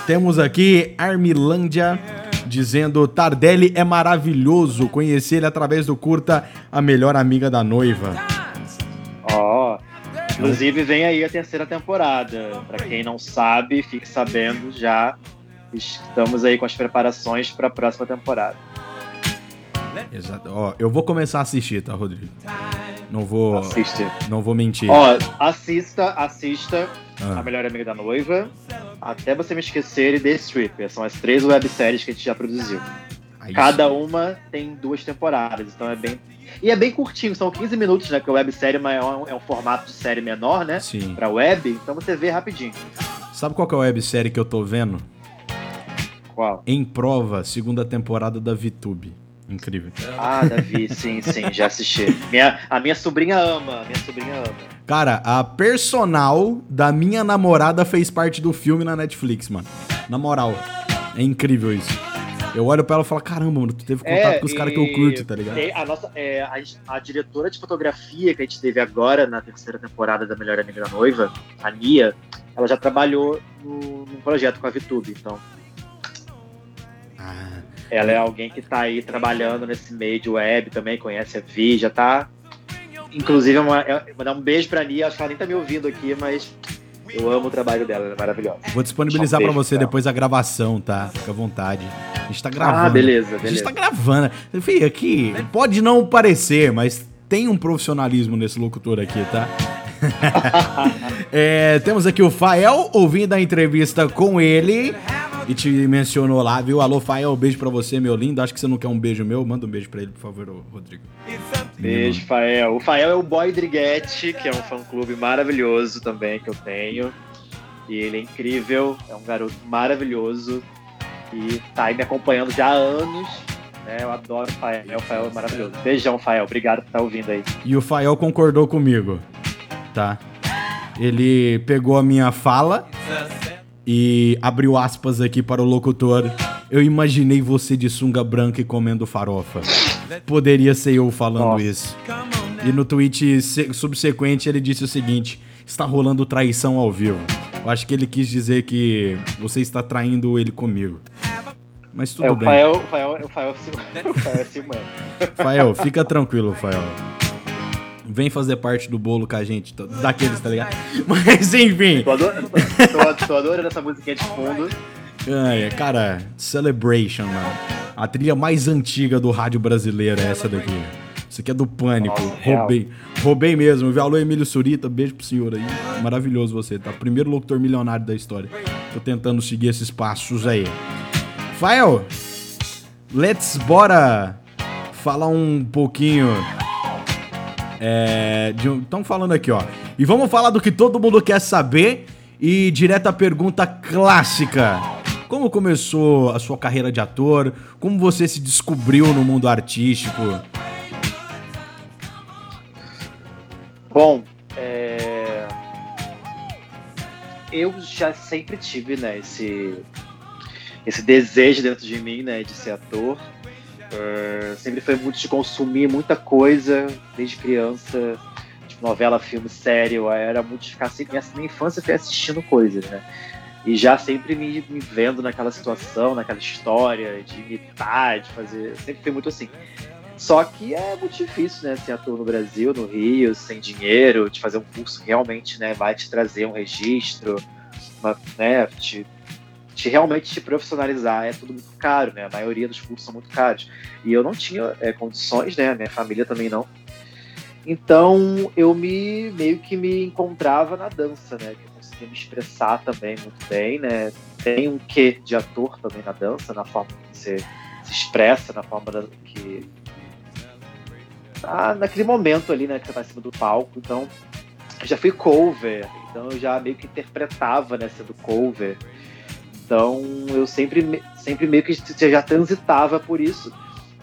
Temos aqui Armilândia dizendo Tardelli é maravilhoso. Conheci ele através do curta A Melhor Amiga da Noiva. Inclusive vem aí a terceira temporada. Para quem não sabe, fique sabendo já. Estamos aí com as preparações para a próxima temporada. Exato. Ó, eu vou começar a assistir, tá, Rodrigo? Não vou. Assiste. Não vou mentir. Ó, assista, assista ah. A Melhor Amiga da Noiva. Até você me esquecer e The Stripper. São as três webséries que a gente já produziu. Aí Cada uma tem duas temporadas, então é bem e é bem curtinho, são 15 minutos, né? Porque a websérie é um, é um formato de série menor, né? Sim. Pra web, então você vê rapidinho. Sabe qual que é a websérie que eu tô vendo? Qual? Em Prova, segunda temporada da VTube. Incrível. Ah, Davi, sim, sim, já assisti. Minha, a minha sobrinha ama, a minha sobrinha ama. Cara, a personal da minha namorada fez parte do filme na Netflix, mano. Na moral. É incrível isso. Eu olho pra ela e falo, caramba, mano, tu teve contato com os caras que eu curto, tá ligado? A, nossa, é, a, a diretora de fotografia que a gente teve agora na terceira temporada da Melhor Amiga da Noiva, a Nia, ela já trabalhou no, num projeto com a VTube, então Ah, ela é alguém que tá aí trabalhando nesse meio de web também, conhece a Vi, já tá. Inclusive, é uma, é, mandar um beijo pra Nia, acho que ela nem tá me ouvindo aqui, mas eu amo o trabalho dela, ela é maravilhosa. vou disponibilizar um beijo você pra depois a gravação, tá? Fica à vontade. A gente tá gravando. Ah, beleza, A gente beleza. tá gravando. Fih, aqui, pode não parecer, mas tem um profissionalismo nesse locutor aqui, tá? [laughs] É, temos aqui o Fael ouvindo a entrevista com ele e te mencionou lá, viu? Alô, Fael, beijo pra você, meu lindo. Acho que você não quer um beijo meu. Manda um beijo pra ele, por favor, Rodrigo. Beijo, Fael. O Fael é o boy Driguete, que é um fã-clube maravilhoso também que eu tenho. E ele é incrível, é um garoto maravilhoso e tá aí me acompanhando já há anos. Né? Eu adoro o Fael, o Fael é maravilhoso. Beijão, Fael. Obrigado por estar ouvindo aí. E o Fael concordou comigo, tá? Ele pegou a minha fala e abriu aspas aqui para o locutor. Eu imaginei você de sunga branca e comendo farofa. Poderia ser eu falando Nossa. isso. E no tweet se- subsequente ele disse o seguinte: está rolando traição ao vivo. Eu acho que ele quis dizer que você está traindo ele comigo. Mas tudo é, o bem. Fael, o Fael, o Fael, [laughs] o Fael é ciumento. Fael, fica tranquilo, Fael. Vem fazer parte do bolo com a gente, tô- daqueles, tá ligado? [laughs] Mas enfim. Tô adorando, tô, tô adorando essa musiquinha de fundo. Ai, cara, Celebration, mano. A trilha mais antiga do rádio brasileiro é essa daqui. Isso aqui é do Pânico. Nossa, real. Roubei. Roubei mesmo. viu? Alô, Emílio Surita. Beijo pro senhor aí. Maravilhoso você, tá? Primeiro locutor milionário da história. Tô tentando seguir esses passos aí. Fael, let's bora falar um pouquinho. É, Estão falando aqui, ó. E vamos falar do que todo mundo quer saber. E direto à pergunta clássica. Como começou a sua carreira de ator? Como você se descobriu no mundo artístico? Bom, é... eu já sempre tive, né, esse, esse desejo dentro de mim, né, de ser ator. É, sempre foi muito de consumir muita coisa desde criança, tipo, novela, filme, série. Eu era muito de ficar assim, minha, infância foi assistindo coisas, né? E já sempre me, me vendo naquela situação, naquela história, de imitar, de fazer. Sempre foi muito assim. Só que é muito difícil, né, ser ator no Brasil, no Rio, sem dinheiro, de fazer um curso que realmente, né, vai te trazer um registro, uma, né, te, te realmente te profissionalizar. É tudo muito caro, né? A maioria dos cursos são muito caros. E eu não tinha é, condições, né? Minha família também não. Então eu me meio que me encontrava na dança, né? Eu conseguia me expressar também muito bem, né? Tem um quê de ator também na dança, na forma que você se expressa, na forma que ah, naquele momento ali, né, que você tá em cima do palco. Então, já fui cover, então eu já meio que interpretava, né, sendo cover. Então, eu sempre, sempre meio que já transitava por isso.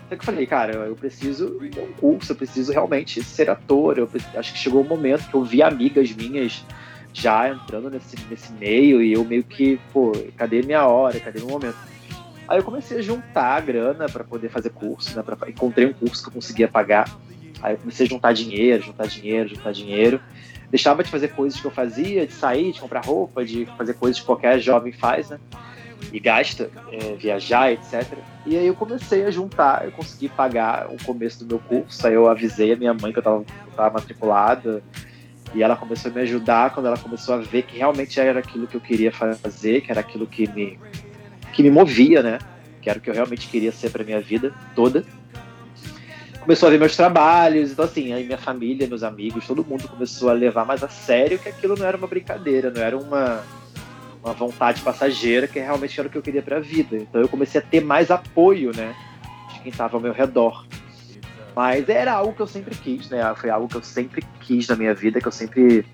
Até que eu falei, cara, eu preciso de um curso, eu preciso realmente ser ator. Eu acho que chegou um momento que eu vi amigas minhas já entrando nesse, nesse meio e eu meio que, pô, cadê minha hora, cadê meu momento? Aí eu comecei a juntar a grana para poder fazer curso, né? Pra, encontrei um curso que eu conseguia pagar. Aí eu comecei a juntar dinheiro, juntar dinheiro, juntar dinheiro. Deixava de fazer coisas que eu fazia, de sair, de comprar roupa, de fazer coisas que qualquer jovem faz, né? E gasta, é, viajar, etc. E aí eu comecei a juntar, eu consegui pagar o começo do meu curso. Aí eu avisei a minha mãe que eu tava, eu tava matriculada. E ela começou a me ajudar quando ela começou a ver que realmente era aquilo que eu queria fazer, que era aquilo que me, que me movia, né? Que era o que eu realmente queria ser para minha vida toda. Começou a ver meus trabalhos, então assim, aí minha família, meus amigos, todo mundo começou a levar mais a sério que aquilo não era uma brincadeira, não era uma, uma vontade passageira, que realmente era o que eu queria para a vida. Então eu comecei a ter mais apoio, né? De quem estava ao meu redor. Mas era algo que eu sempre quis, né? Foi algo que eu sempre quis na minha vida, que eu sempre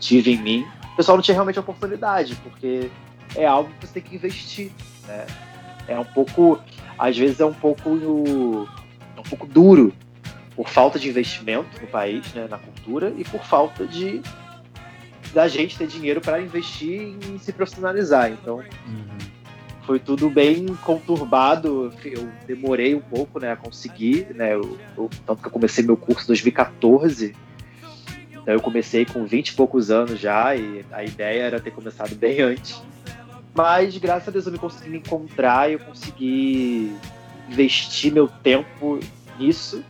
tive em mim. O pessoal não tinha realmente oportunidade, porque é algo que você tem que investir, né? é um pouco, às vezes é um pouco, é um pouco duro por falta de investimento no país, né, na cultura e por falta de da gente ter dinheiro para investir em se profissionalizar. Então, uhum. foi tudo bem conturbado. Eu demorei um pouco, né, a conseguir, né, eu, eu, tanto que eu comecei meu curso em 2014 então eu comecei com 20 e poucos anos já e a ideia era ter começado bem antes. Mas graças a Deus eu me consegui me encontrar e eu consegui investir meu tempo nisso.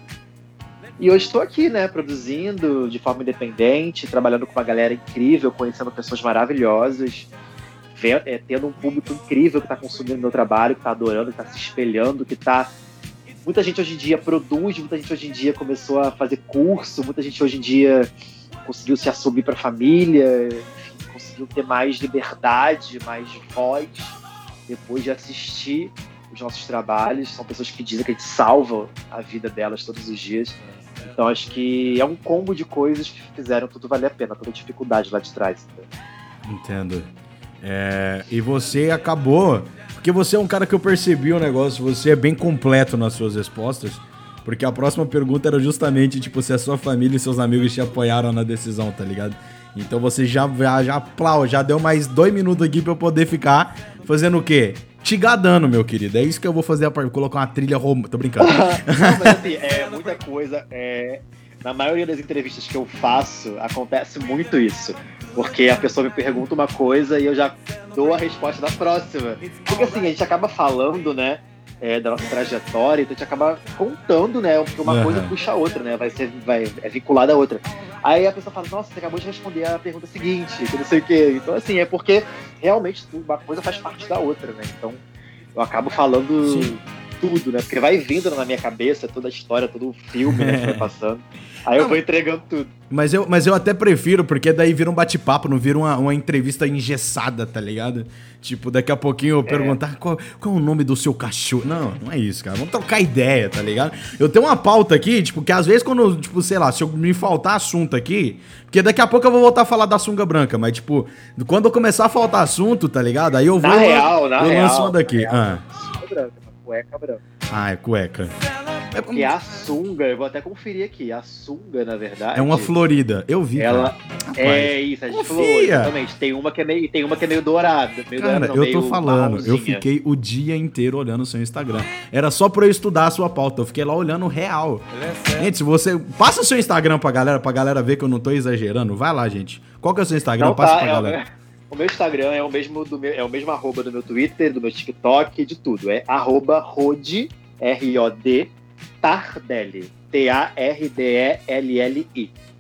E hoje estou aqui, né, produzindo de forma independente, trabalhando com uma galera incrível, conhecendo pessoas maravilhosas, vendo, é, tendo um público incrível que está consumindo meu trabalho, que está adorando, que está se espelhando, que está muita gente hoje em dia produz, muita gente hoje em dia começou a fazer curso, muita gente hoje em dia conseguiu se assumir para a família, enfim, conseguiu ter mais liberdade, mais voz depois de assistir os nossos trabalhos. São pessoas que dizem que a gente salva a vida delas todos os dias. Então acho que é um combo de coisas que fizeram tudo valer a pena, toda a dificuldade lá de trás. Entendo. É, e você acabou. Porque você é um cara que eu percebi o negócio, você é bem completo nas suas respostas. Porque a próxima pergunta era justamente, tipo, se a sua família e seus amigos te apoiaram na decisão, tá ligado? Então você já, já, já, já deu mais dois minutos aqui pra eu poder ficar fazendo o quê? Te gadando, meu querido. É isso que eu vou fazer, colocar uma trilha rom... Tô brincando. [laughs] Não, mas assim, [laughs] é muita coisa. É... Na maioria das entrevistas que eu faço, acontece muito isso. Porque a pessoa me pergunta uma coisa e eu já dou a resposta da próxima. Porque assim, a gente acaba falando, né? É, da nossa trajetória, então a gente acaba contando, né? Porque uma uhum. coisa puxa a outra, né? Vai ser, vai, é vinculada a outra. Aí a pessoa fala, nossa, você acabou de responder a pergunta seguinte, que não sei o quê. Então, assim, é porque realmente uma coisa faz parte da outra, né? Então, eu acabo falando Sim. tudo, né? Porque vai vindo na minha cabeça toda a história, todo o filme né, que vai [laughs] passando. Aí eu vou entregando tudo. Mas eu, mas eu até prefiro, porque daí vira um bate-papo, não vira uma, uma entrevista engessada, tá ligado? Tipo, daqui a pouquinho eu é. perguntar qual, qual é o nome do seu cachorro. Não, não é isso, cara. Vamos trocar ideia, tá ligado? Eu tenho uma pauta aqui, tipo, que às vezes quando, tipo, sei lá, se eu me faltar assunto aqui, porque daqui a pouco eu vou voltar a falar da sunga branca, mas, tipo, quando eu começar a faltar assunto, tá ligado? Aí eu vou. Na real, na eu real. lanço uma daqui. Ah. Sunga branca, cueca branca. Ah, é cueca. É porque a sunga, eu vou até conferir aqui, a sunga, na verdade. É uma florida. Eu vi. Ela é isso, a gente falou, exatamente. Tem uma que é meio, tem uma que é meio dourada. Meio cara, dourada, não, eu tô falando, eu fiquei o dia inteiro olhando o seu Instagram. Era só pra eu estudar a sua pauta. Eu fiquei lá olhando real. É gente, se você. Passa o seu Instagram pra galera, pra galera ver que eu não tô exagerando. Vai lá, gente. Qual que é o seu Instagram? Não, Passa tá, pra é galera. O meu Instagram é o mesmo do meu, é o mesmo arroba do meu Twitter, do meu TikTok, de tudo. É arroba Rod, R-O-D, Tardelli. T-A-R-D-E-L-L-I.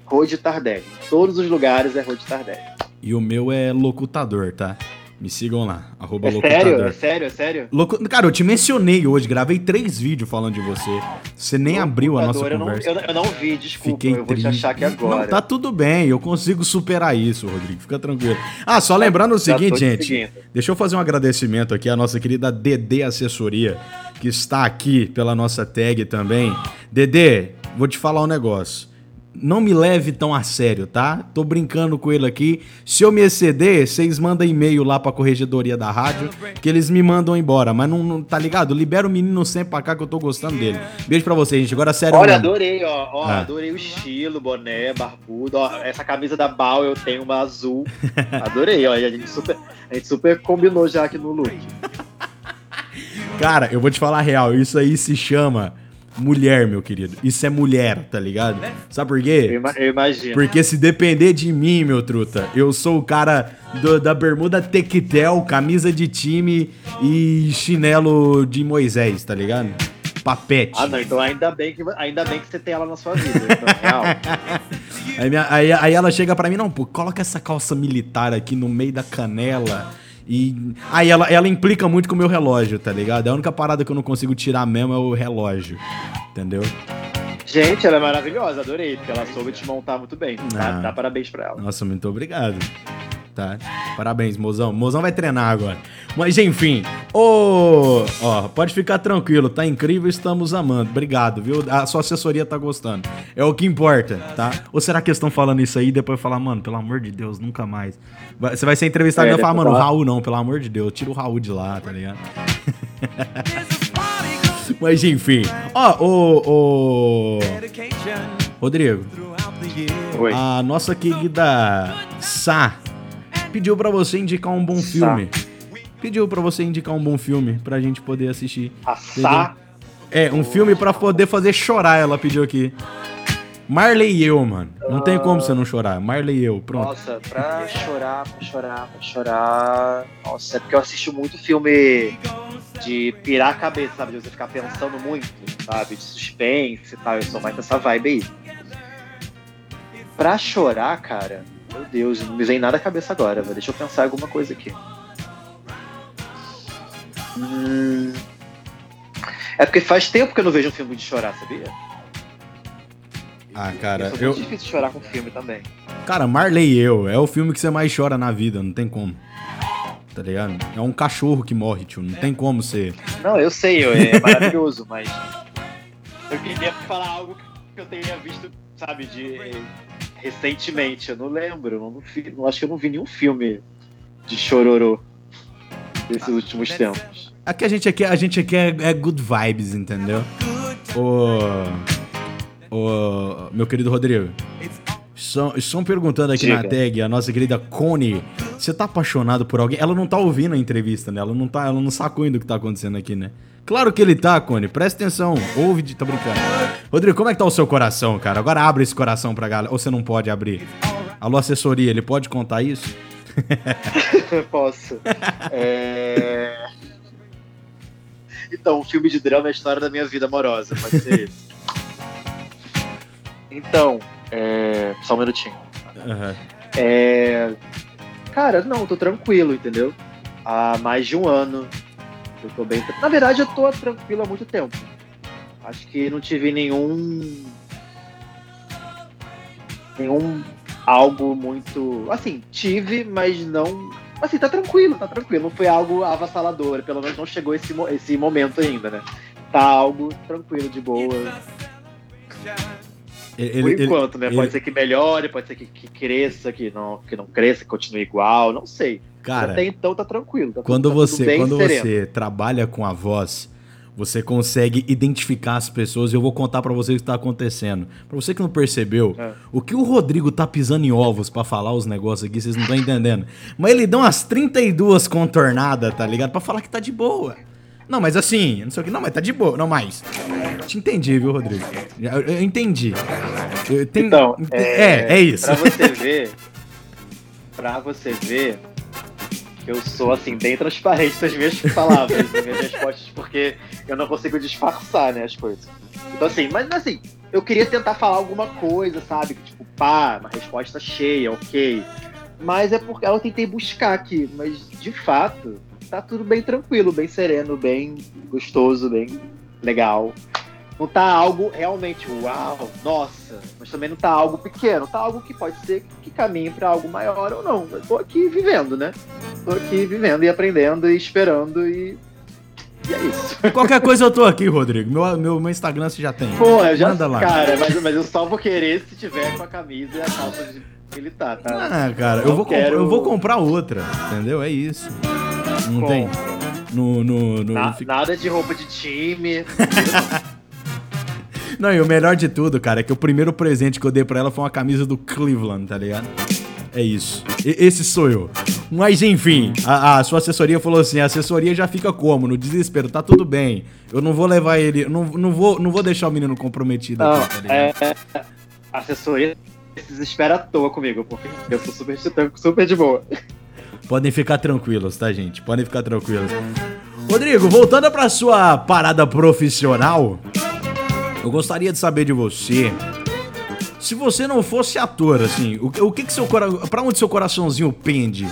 Rode Tardelli. Em todos os lugares é Rode Tardelli. E o meu é locutador, tá? Me sigam lá, arroba é locutador. Sério? É sério? É sério? Locu... Cara, eu te mencionei hoje, gravei três vídeos falando de você. Você nem locutador, abriu a nossa eu conversa. Não, eu, eu, não vi, desculpa, Fiquei eu vou te achar aqui agora. Não, tá tudo bem, eu consigo superar isso, Rodrigo, fica tranquilo. Ah, só lembrando o seguinte, gente, seguindo. deixa eu fazer um agradecimento aqui à nossa querida DD Assessoria que está aqui pela nossa tag também. Dedê, vou te falar um negócio. Não me leve tão a sério, tá? Tô brincando com ele aqui. Se eu me exceder, vocês mandam e-mail lá pra corregedoria da rádio, que eles me mandam embora. Mas não, não tá ligado? Libera o menino sempre pra cá que eu tô gostando dele. Beijo pra vocês, gente. Agora sério. Olha, adorei, ó. ó ah. Adorei o estilo, boné, barbudo. Ó, essa camisa da Bal eu tenho uma azul. Adorei, ó. A gente super, a gente super combinou já aqui no look. Cara, eu vou te falar a real, isso aí se chama mulher, meu querido. Isso é mulher, tá ligado? Sabe por quê? Eu, imagino. Porque se depender de mim, meu truta, eu sou o cara do, da bermuda tequetel, camisa de time e chinelo de Moisés, tá ligado? Papete. Ah, não, então ainda bem que, ainda bem que você tem ela na sua vida. Então, é real. [laughs] aí, minha, aí, aí ela chega para mim, não, pô, coloca essa calça militar aqui no meio da canela e aí ela, ela implica muito com o meu relógio, tá ligado? A única parada que eu não consigo tirar mesmo é o relógio. Entendeu? Gente, ela é maravilhosa, adorei, porque ela soube te montar muito bem. Dá, ah. dá parabéns pra ela. Nossa, muito obrigado. Tá? Parabéns, mozão. Mozão vai treinar agora. Mas enfim, ô, ó, pode ficar tranquilo, tá incrível, estamos amando. Obrigado, viu? A sua assessoria tá gostando. É o que importa, tá? Ou será que eles estão falando isso aí e depois falar, mano, pelo amor de Deus, nunca mais. Você vai ser entrevistado e É, vai falar, mano, o. Raul não, pelo amor de Deus, tira o Raul de lá, tá ligado? [laughs] Mas enfim, ó, ô, ô, Rodrigo, Oi. a nossa querida Sá pediu pra você indicar um bom Sá. filme. Pediu pra você indicar um bom filme pra gente poder assistir. A Sá. É, um filme pra poder fazer chorar, ela pediu aqui. Marley e eu, mano. Não tem como você não chorar. Marley e eu, pronto. Nossa, pra chorar, pra chorar, pra chorar. Nossa, é porque eu assisto muito filme de pirar a cabeça, sabe? De você ficar pensando muito, sabe? De suspense e tal. Eu sou mais dessa vibe aí. Pra chorar, cara, meu Deus, não me vem nada à cabeça agora. velho. Deixa eu pensar alguma coisa aqui. Hum... É porque faz tempo que eu não vejo um filme de chorar, sabia? Ah, cara, eu sou eu. muito difícil chorar com filme também. Cara, Marley e eu é o filme que você mais chora na vida, não tem como. Tá ligado? É um cachorro que morre, tio. Não tem como ser. Não, eu sei, eu- é maravilhoso, [laughs] mas eu queria falar algo que eu tenha visto, sabe, de recentemente. Eu não lembro, eu não, vi- não acho que eu não vi nenhum filme de chororô desses últimos tempos. Aqui a gente aqui, a gente aqui é, é good vibes, entendeu? Ô. Ô. Meu querido Rodrigo. Estão, estão perguntando aqui na Diga. tag, a nossa querida Connie, você tá apaixonado por alguém? Ela não tá ouvindo a entrevista, né? Ela não, tá, ela não sacou ainda o que tá acontecendo aqui, né? Claro que ele tá, Connie. Presta atenção. Ouve de. Tô brincando. Rodrigo, como é que tá o seu coração, cara? Agora abre esse coração pra galera. Ou você não pode abrir? Alô, assessoria, ele pode contar isso? [laughs] Posso. É... Então, um filme de drama é a história da minha vida amorosa, pode ser isso. Então, é... só um minutinho. Aham. É... Cara, não, tô tranquilo, entendeu? Há mais de um ano. Eu tô bem. Na verdade, eu tô tranquilo há muito tempo. Acho que não tive nenhum. Nenhum algo muito. Assim, tive, mas não. Assim, tá tranquilo, tá tranquilo. Não foi algo avassalador. Pelo menos não chegou esse, esse momento ainda, né? Tá algo tranquilo, de boa. Ele, Por ele- enquanto, né? ele- Pode ser que melhore, pode ser que, que cresça, que não, que não cresça, que continue igual, não sei. cara, Até então tá tranquilo. tá Quando tudo- tá você, quando sereno. você trabalha com a voz, você consegue identificar as pessoas. Eu vou contar pra vocês o que tá acontecendo. Pra você que não percebeu, É. o que o Rodrigo tá pisando em ovos pra falar os negócios aqui, vocês não estão entendendo. Mas ele dá umas 32 contornadas, tá ligado? Pra falar que tá de boa. Não, mas assim, não sei o que. Não, mas tá de boa. Não, mais. Te entendi, viu, Rodrigo? Eu, eu entendi. Eu tenho- Então, é, é, isso. Pra você [laughs] ver, pra você ver eu sou assim bem transparente nas minhas palavras, nas minhas respostas, porque eu não consigo disfarçar, né, as coisas. Então assim, mas assim, eu queria tentar falar alguma coisa, sabe? Tipo, pá, uma resposta cheia, ok. Mas é porque eu tentei buscar aqui, mas de fato, tá tudo bem tranquilo, bem sereno, bem gostoso, bem legal. Não tá algo realmente uau, nossa, mas também não tá algo pequeno, tá algo que pode ser que caminhe pra algo maior ou não. Eu tô aqui vivendo, né? Tô aqui vivendo e aprendendo e esperando e. E é isso. [laughs] Qualquer coisa eu tô aqui, Rodrigo. Meu, meu, meu Instagram você já tem. Pô, eu já. Manda lá. Cara, mas, mas eu só vou querer se tiver com a camisa e a calça de militar, tá? Ah, cara, eu Não vou, quero- eu vou comprar outra, entendeu? É isso. Não tem? No, no, no- Na- nada de roupa de time. [laughs] Não, e o melhor de tudo, cara, é que o primeiro presente que eu dei pra ela foi uma camisa do Cleveland, tá ligado? É isso. E- esse sou eu. Mas enfim, a, a sua assessoria falou assim: a assessoria já fica como? No desespero, tá tudo bem. Eu não vou levar ele. Não, não, vou, não vou deixar o menino comprometido Não, aqui, tá ligado? é, a assessoria se desespera à toa comigo, porque eu sou super, super de boa. Podem ficar tranquilos, tá, gente? Podem ficar tranquilos. Rodrigo, voltando pra sua parada profissional, eu gostaria de saber de você. Se você não fosse ator, assim, o, o que que seu coração. Pra onde seu coraçãozinho pende?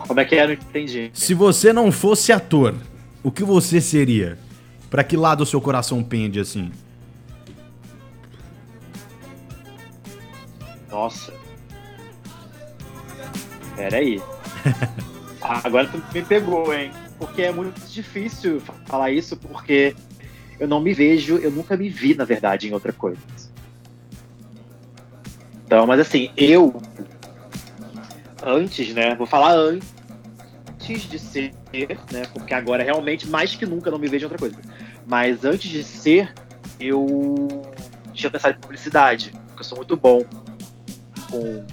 Como é que é? Não entendi. Se você não fosse ator, o que você seria? Pra que lado o seu coração pende, assim? Nossa. Pera aí. [laughs] Agora tu me pegou, hein? Porque é muito difícil falar isso, porque eu não me vejo, eu nunca me vi, na verdade, em outra coisa. Então, mas assim, eu antes, né? Vou falar antes de ser, né? Porque agora realmente mais que nunca não me vejo em outra coisa. Mas antes de ser, eu tinha pensado em publicidade, porque eu sou muito bom com,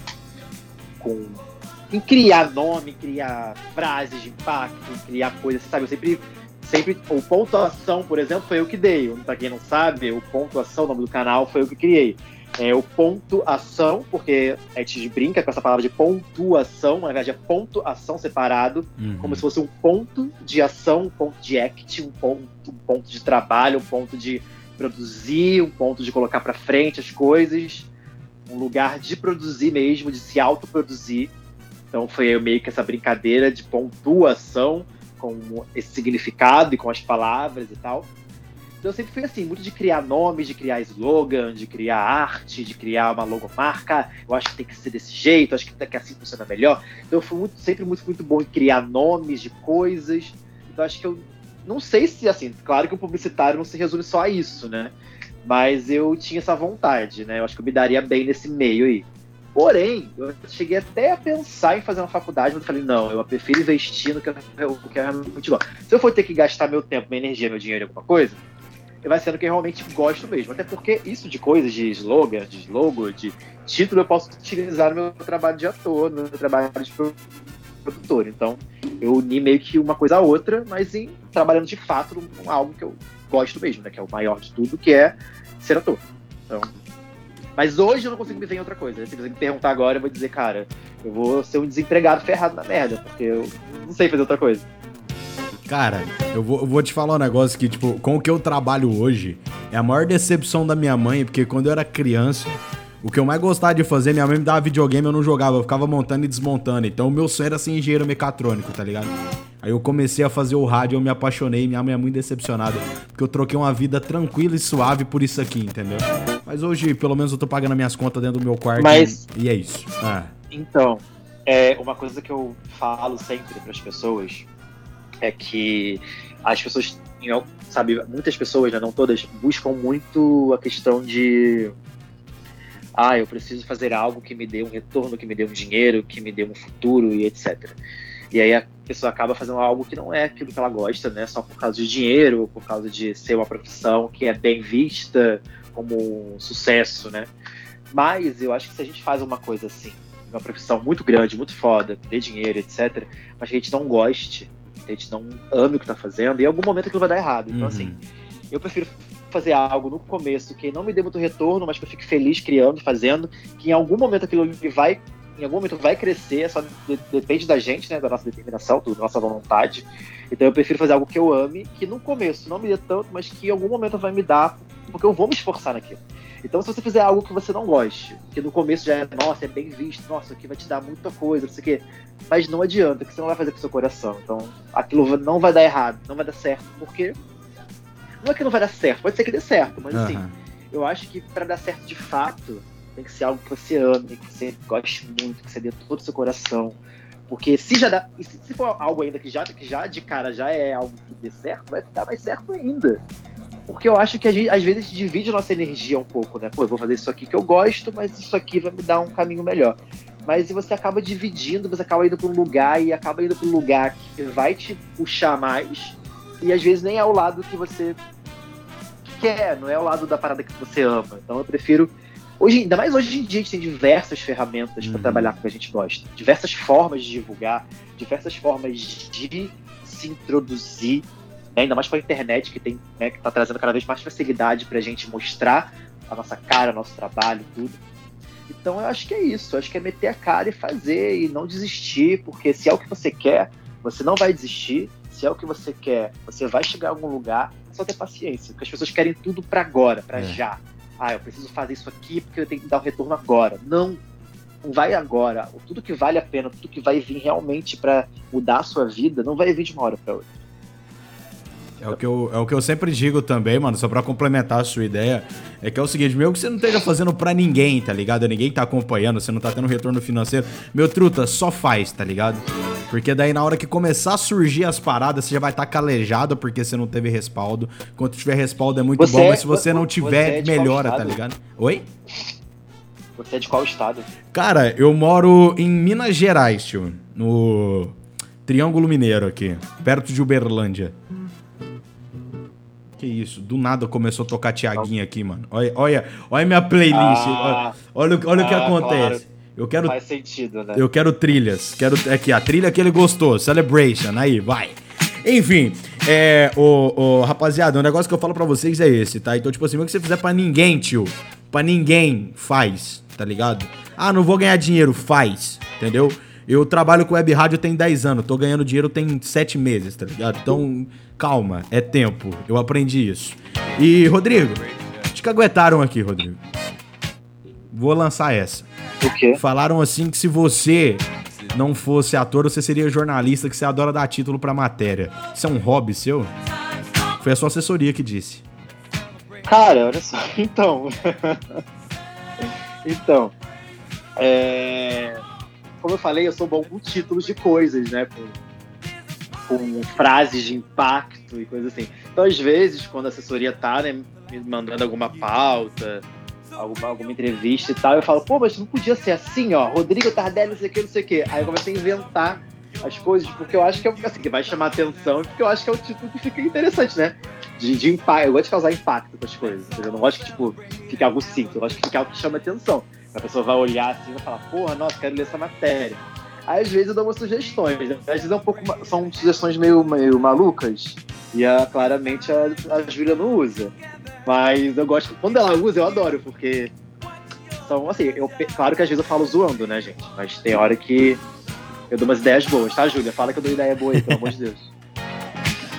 com em criar nome, criar frases de impacto, criar coisas, sabe? Eu sempre sempre o pontuação, por exemplo, foi eu que dei. Para quem não sabe, o pontuação, o nome do canal, foi eu que criei. É o pontuação, porque a gente brinca com essa palavra de pontuação, na verdade é pontuação separado, uhum. como se fosse um ponto de ação, um ponto de act, um ponto, um ponto de trabalho, um ponto de produzir, um ponto de colocar para frente as coisas, um lugar de produzir mesmo, de se autoproduzir. Então foi meio que essa brincadeira de pontuação com esse significado e com as palavras e tal. Então eu sempre fui assim, muito de criar nomes, de criar slogan, de criar arte, de criar uma logomarca. Eu acho que tem que ser desse jeito, acho que, que assim funciona melhor. Então eu fui muito, sempre muito, muito bom em criar nomes de coisas. Então acho que eu não sei se, assim, claro que o publicitário não se resume só a isso, né? Mas eu tinha essa vontade, né? Eu acho que eu me daria bem nesse meio aí. Porém, eu cheguei até a pensar em fazer uma faculdade, mas eu falei, não, eu prefiro investir no que eu, realmente gosto. Se eu for ter que gastar meu tempo, minha energia, meu dinheiro em alguma coisa, vai sendo que eu realmente gosto mesmo. Até porque isso de coisas, de slogan, de logo, de título, eu posso utilizar no meu trabalho de ator, no meu trabalho de produtor. Então, eu uni meio que uma coisa a outra, mas em trabalhando de fato com algo que eu gosto mesmo, né? Que é o maior de tudo, que é ser ator. Então, mas hoje eu não consigo me ver em outra coisa. Se você me perguntar agora, eu vou dizer, cara, eu vou ser um desempregado ferrado na merda, porque eu não sei fazer outra coisa. Cara, eu vou, eu vou, te falar um negócio que, tipo, com o que eu trabalho hoje, é a maior decepção da minha mãe, porque quando eu era criança, o que eu mais gostava de fazer, minha mãe me dava videogame, eu não jogava, eu ficava montando e desmontando. Então o meu sonho era ser engenheiro mecatrônico, tá ligado? Aí eu comecei a fazer o rádio, eu me apaixonei, minha mãe é muito decepcionada, porque eu troquei uma vida tranquila e suave por isso aqui, entendeu? Mas hoje, pelo menos, eu tô pagando minhas contas dentro do meu quarto Mas... e, e é isso. Ah. Então, é uma coisa que eu falo sempre para as pessoas é que as pessoas, sabe, muitas pessoas, né, não todas, buscam muito a questão de ah, eu preciso fazer algo que me dê um retorno, que me dê um dinheiro, que me dê um futuro e etc. E aí a pessoa acaba fazendo algo que não é aquilo que ela gosta, né? Só por causa de dinheiro, por causa de ser uma profissão que é bem vista como um sucesso, né? Mas eu acho que se a gente faz uma coisa assim, uma profissão muito grande, muito foda, dê dinheiro, etc., mas que a gente não goste, a gente não ame o que tá fazendo, e em algum momento aquilo vai dar errado. Então, uhum. assim, eu prefiro fazer algo no começo que não me dê muito retorno, mas que eu fique feliz criando, fazendo, que em algum momento aquilo vai, em algum momento vai crescer, só depende da gente, né, da nossa determinação, da nossa vontade. Então eu prefiro fazer algo que eu ame, que no começo não me dê tanto, mas que em algum momento vai me dar, porque eu vou me esforçar naquilo. Então, se você fizer algo que você não goste, que no começo já é, nossa, é bem visto, nossa, aqui vai te dar muita coisa, não sei o quê, mas não adianta, que você não vai fazer com o seu coração. Então, aquilo não vai dar errado, não vai dar certo, porque. Não é que não vai dar certo, pode ser que dê certo, mas uhum. assim, eu acho que para dar certo de fato, tem que ser algo que você ame, que você goste muito, que você dê todo o seu coração. Porque se já dá. Se for algo ainda que já, que já de cara já é algo que dê certo, vai dar mais certo ainda. Porque eu acho que a gente, às vezes, divide nossa energia um pouco, né? Pô, eu vou fazer isso aqui que eu gosto, mas isso aqui vai me dar um caminho melhor. Mas você acaba dividindo, você acaba indo para um lugar e acaba indo para um lugar que vai te puxar mais. E às vezes nem é o lado que você quer, não é o lado da parada que você ama. Então eu prefiro. Hoje, ainda mais hoje em dia, a gente tem diversas ferramentas uhum. para trabalhar com o que a gente gosta, diversas formas de divulgar, diversas formas de se introduzir né? ainda mais com a internet que tem, né, que está trazendo cada vez mais facilidade para a gente mostrar a nossa cara, nosso trabalho, tudo. Então eu acho que é isso, eu acho que é meter a cara e fazer e não desistir, porque se é o que você quer, você não vai desistir. Se é o que você quer, você vai chegar a algum lugar, é só ter paciência, porque as pessoas querem tudo para agora, para é. já. Ah, eu preciso fazer isso aqui porque eu tenho que dar o retorno agora. Não, não vai agora. Tudo que vale a pena, tudo que vai vir realmente para mudar a sua vida, não vai vir de uma hora para outra. É o, que eu, é o que eu sempre digo também, mano, só pra complementar a sua ideia, é que é o seguinte, mesmo que você não esteja fazendo pra ninguém, tá ligado? Ninguém tá acompanhando, você não tá tendo retorno financeiro, meu truta, só faz, tá ligado? Porque daí na hora que começar a surgir as paradas, você já vai estar calejado porque você não teve respaldo. Quando tiver respaldo é muito Você bom, é- mas se você você- não você tiver, é de qual melhora, tá ligado? Oi? Você é de qual estado? Cara, eu moro em Minas Gerais, tio. No Triângulo Mineiro aqui, perto de Uberlândia. Que isso, do nada começou a tocar Tiaguinho aqui, mano. Olha, olha, olha minha playlist. Ah, olha, olha, o- olha o que ah, acontece. claro. Eu quero Faz sentido, né? eu quero trilhas. Quero aqui a trilha que ele gostou, Celebration. Aí, vai. Enfim, é, o, o rapaziada, o negócio que eu falo pra vocês é esse, tá? Então, tipo assim, o que você fizer pra ninguém, tio, pra ninguém, faz, tá ligado? Ah, não vou ganhar dinheiro, faz, entendeu? Eu trabalho com web rádio tem 10 anos, tô ganhando dinheiro tem 7 meses, tá ligado? Então, calma, é tempo. Eu aprendi isso. E, Rodrigo, te caguetaram aqui, Rodrigo. Vou lançar essa. O quê? Falaram assim que se você não fosse ator, você seria jornalista, que você adora dar título pra matéria. Isso é um hobby seu? Foi a sua assessoria que disse. Cara, olha só. [laughs] Então. então. é, Como eu falei, eu sou bom com títulos de coisas, né? Com, com frases de impacto e coisas assim. Então, às vezes, quando a assessoria tá, né, me mandando alguma pauta, alguma, alguma entrevista e tal, eu falo, pô, mas não podia ser assim, ó, Rodrigo Tardelli, não sei o que, não sei o que. Aí eu comecei a inventar as coisas, porque eu acho que é assim, que vai chamar atenção, e porque eu acho que é o título que fica interessante, né? De, de impacto. Eu gosto de causar impacto com as coisas. Eu não gosto que, tipo, fique algo simples. Eu gosto que fique algo que chama atenção. A pessoa vai olhar assim e vai falar, porra, nossa, quero ler essa matéria. Aí, às vezes, eu dou umas sugestões. Às vezes é um pouco. São sugestões meio, meio malucas. E a, claramente a, a Júlia não usa. Mas eu gosto. Quando ela usa, eu adoro, porque. São assim, eu, claro que às vezes eu falo zoando, né, gente? Mas tem hora que eu dou umas ideias boas, tá, Júlia? Fala que eu dou ideia boa aí, pelo amor de Deus.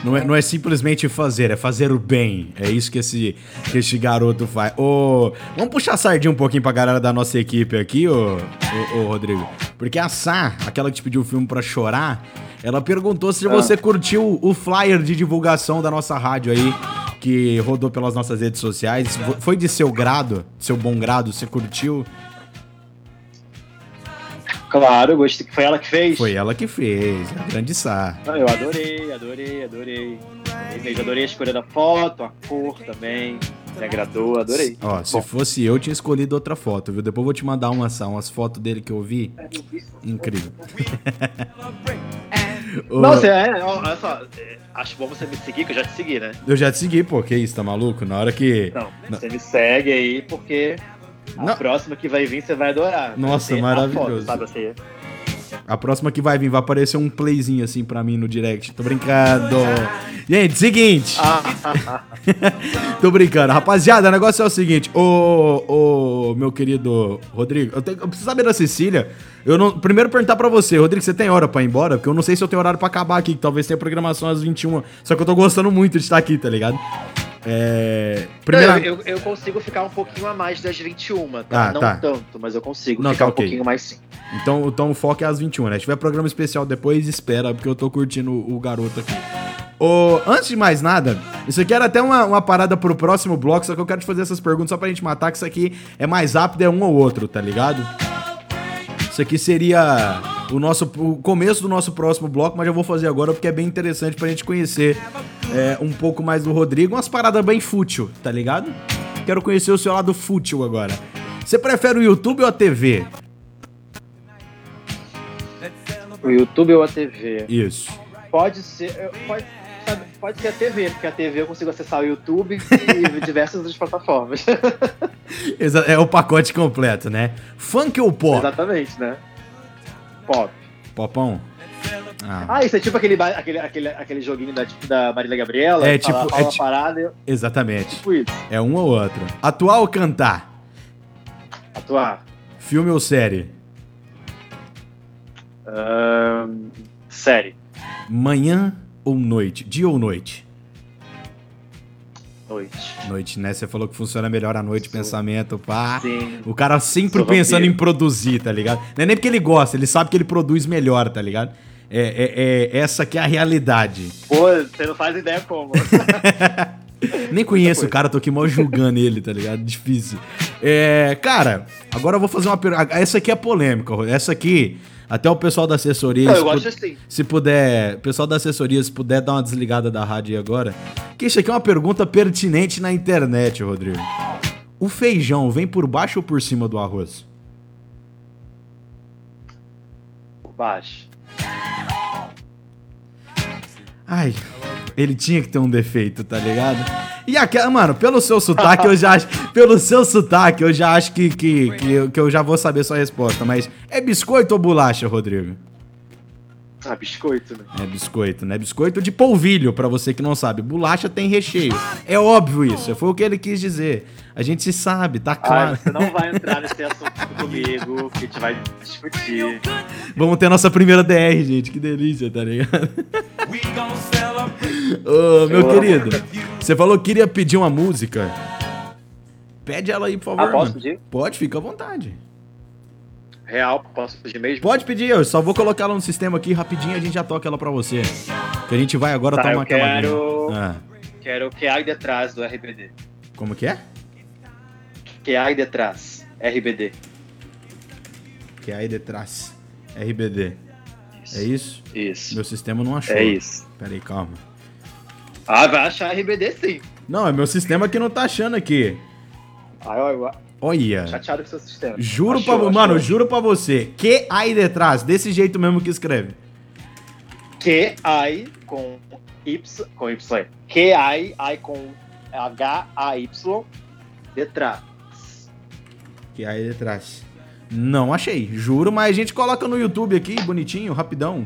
Não é, não é simplesmente fazer, é fazer o bem. É isso que esse, que esse garoto faz. Ô, vamos puxar a sardinha um pouquinho pra galera da nossa equipe aqui, ô, ô, ô, Rodrigo. Porque a Sá, aquela que te pediu o filme pra chorar, ela perguntou se Ah. você curtiu o flyer de divulgação da nossa rádio aí, que rodou pelas nossas redes sociais. Foi de seu grado, seu bom grado, você curtiu? Claro, eu gostei. Foi ela que fez? Foi ela que fez, a grande Sá. Não, eu adorei, adorei, adorei. Adorei mesmo, Adorei a escolha da foto, a cor também. Me agradou, adorei. Ó, se Bom. fosse eu, tinha escolhido outra foto, viu? Depois eu vou te mandar umas, umas fotos dele que eu vi. Incrível. Ô, Não, você é, ó, olha só, é, acho bom você me seguir, que eu já te segui, né? Eu já te segui, pô, que isso, tá maluco? Na hora que. Não. você me segue aí, porque a Não. próxima que vai vir você vai adorar. Vai Nossa, ser a maravilhoso. sabe? A próxima que vai vir vai aparecer um playzinho assim pra mim no direct. Tô brincando. Gente, seguinte. Ah, [laughs] Tô brincando. Rapaziada, o negócio é o seguinte. Ô, ô, meu querido Rodrigo, eu, tenho, eu preciso saber da Cecília. Eu não, primeiro perguntar pra você, Rodrigo, você tem hora pra ir embora? Porque eu não sei se eu tenho horário pra acabar aqui, que talvez tenha programação às 21. Só que eu tô gostando muito de estar aqui, tá ligado? É. Primeira. eu, eu, eu consigo ficar um pouquinho a mais das 21, tá? Ah, não tá. tanto, mas eu consigo Não, ficar tá um ok. pouquinho mais sim. Então, então o foco é às 21, né? Se tiver programa especial depois, espera, porque eu tô curtindo o garoto aqui. Ô, antes de mais nada, isso aqui era até uma, uma parada pro próximo bloco, só que eu quero te fazer essas perguntas só pra gente matar, que isso aqui é mais rápido, é um ou outro, tá ligado? Isso aqui seria o nosso o começo do nosso próximo bloco, mas eu vou fazer agora porque é bem interessante pra gente conhecer é, um pouco mais do Rodrigo, umas paradas bem fútil, tá ligado? Quero conhecer o seu lado fútil agora. Você prefere o YouTube ou a TV? O YouTube ou a TV? Isso. Pode ser. Pode, sabe, pode ser a TV, porque a TV eu consigo acessar o YouTube e [laughs] diversas outras plataformas. É o pacote completo, né? Funk ou pop? Exatamente, né? Pop. Popão? Ah, Ah, isso é tipo aquele, aquele, aquele, aquele joguinho da, tipo, da Marília Gabriela? É que fala- tipo- fala é uma ti- parada e eu- exatamente. tipo isso. É um ou outro. Atuar ou cantar? Atuar. Filme ou série? Série. Manhã ou noite? Dia ou noite? Noite. Noite, né? Você falou que funciona melhor à noite, pensamento, pá. Sim. O cara sempre Sou pensando vampiro. em produzir, tá ligado? Não é nem porque ele gosta, ele sabe que ele produz melhor, tá ligado? É, é- é- essa que é a realidade. Pô, você não faz ideia como. [laughs] Nem conheço o cara, tô aqui mal julgando ele, tá ligado? Difícil. É, cara, agora eu vou fazer uma pergunta. Essa aqui é polêmica, essa aqui Até o pessoal da assessoria. Não, se eu gosto assim. Se puder, pessoal da assessoria, se puder dar uma desligada da rádio aí agora. Que isso aqui é uma pergunta pertinente na internet, Rodrigo. O feijão vem por baixo ou por cima do arroz? Baixo. Ai, ele tinha que ter um defeito, tá ligado? E aquela, mano, pelo seu sotaque, eu já acho. Pelo seu sotaque, eu já acho que, que, que, que eu já vou saber sua resposta. Mas é biscoito ou bolacha, Rodrigo? Ah, biscoito, né? É biscoito, né? Biscoito de polvilho, pra você que não sabe. Bolacha tem recheio. É óbvio isso. Foi o que ele quis dizer. A gente se sabe, tá claro. você não vai entrar nesse assunto comigo, que a gente vai discutir. Vamos ter nossa primeira DR, gente. Que delícia, tá ligado? Ô, meu Eu amo. querido, você falou que queria pedir uma música. Pede ela aí, por favor. Ah, posso pedir? Pode, fica à vontade. Real, posso pedir mesmo? Pode pedir, eu só vou colocar ela no sistema aqui rapidinho e a gente já toca ela pra você. Que a gente vai agora Tá, tomar eu aquela quero-. Ah, Quero o que há detrás do RBD. como que é? Que há detrás. RBD. Que aí detrás. RBD. É isso? Isso. Meu sistema não achou. É isso. Pera aí, calma. Ah, vai achar RBD sim. Não, é meu sistema que não tá achando aqui. Ai, ai. Olha. Chateado com seu sistema. Juro Achou, pra, mano, achou. juro pra você. Que aí detrás, desse jeito mesmo que escreve. Que I com Y. Com Y. Que I, I com H-A-Y. Detrás. Que aí detrás. Não achei, juro, mas a gente coloca no YouTube aqui, bonitinho, rapidão.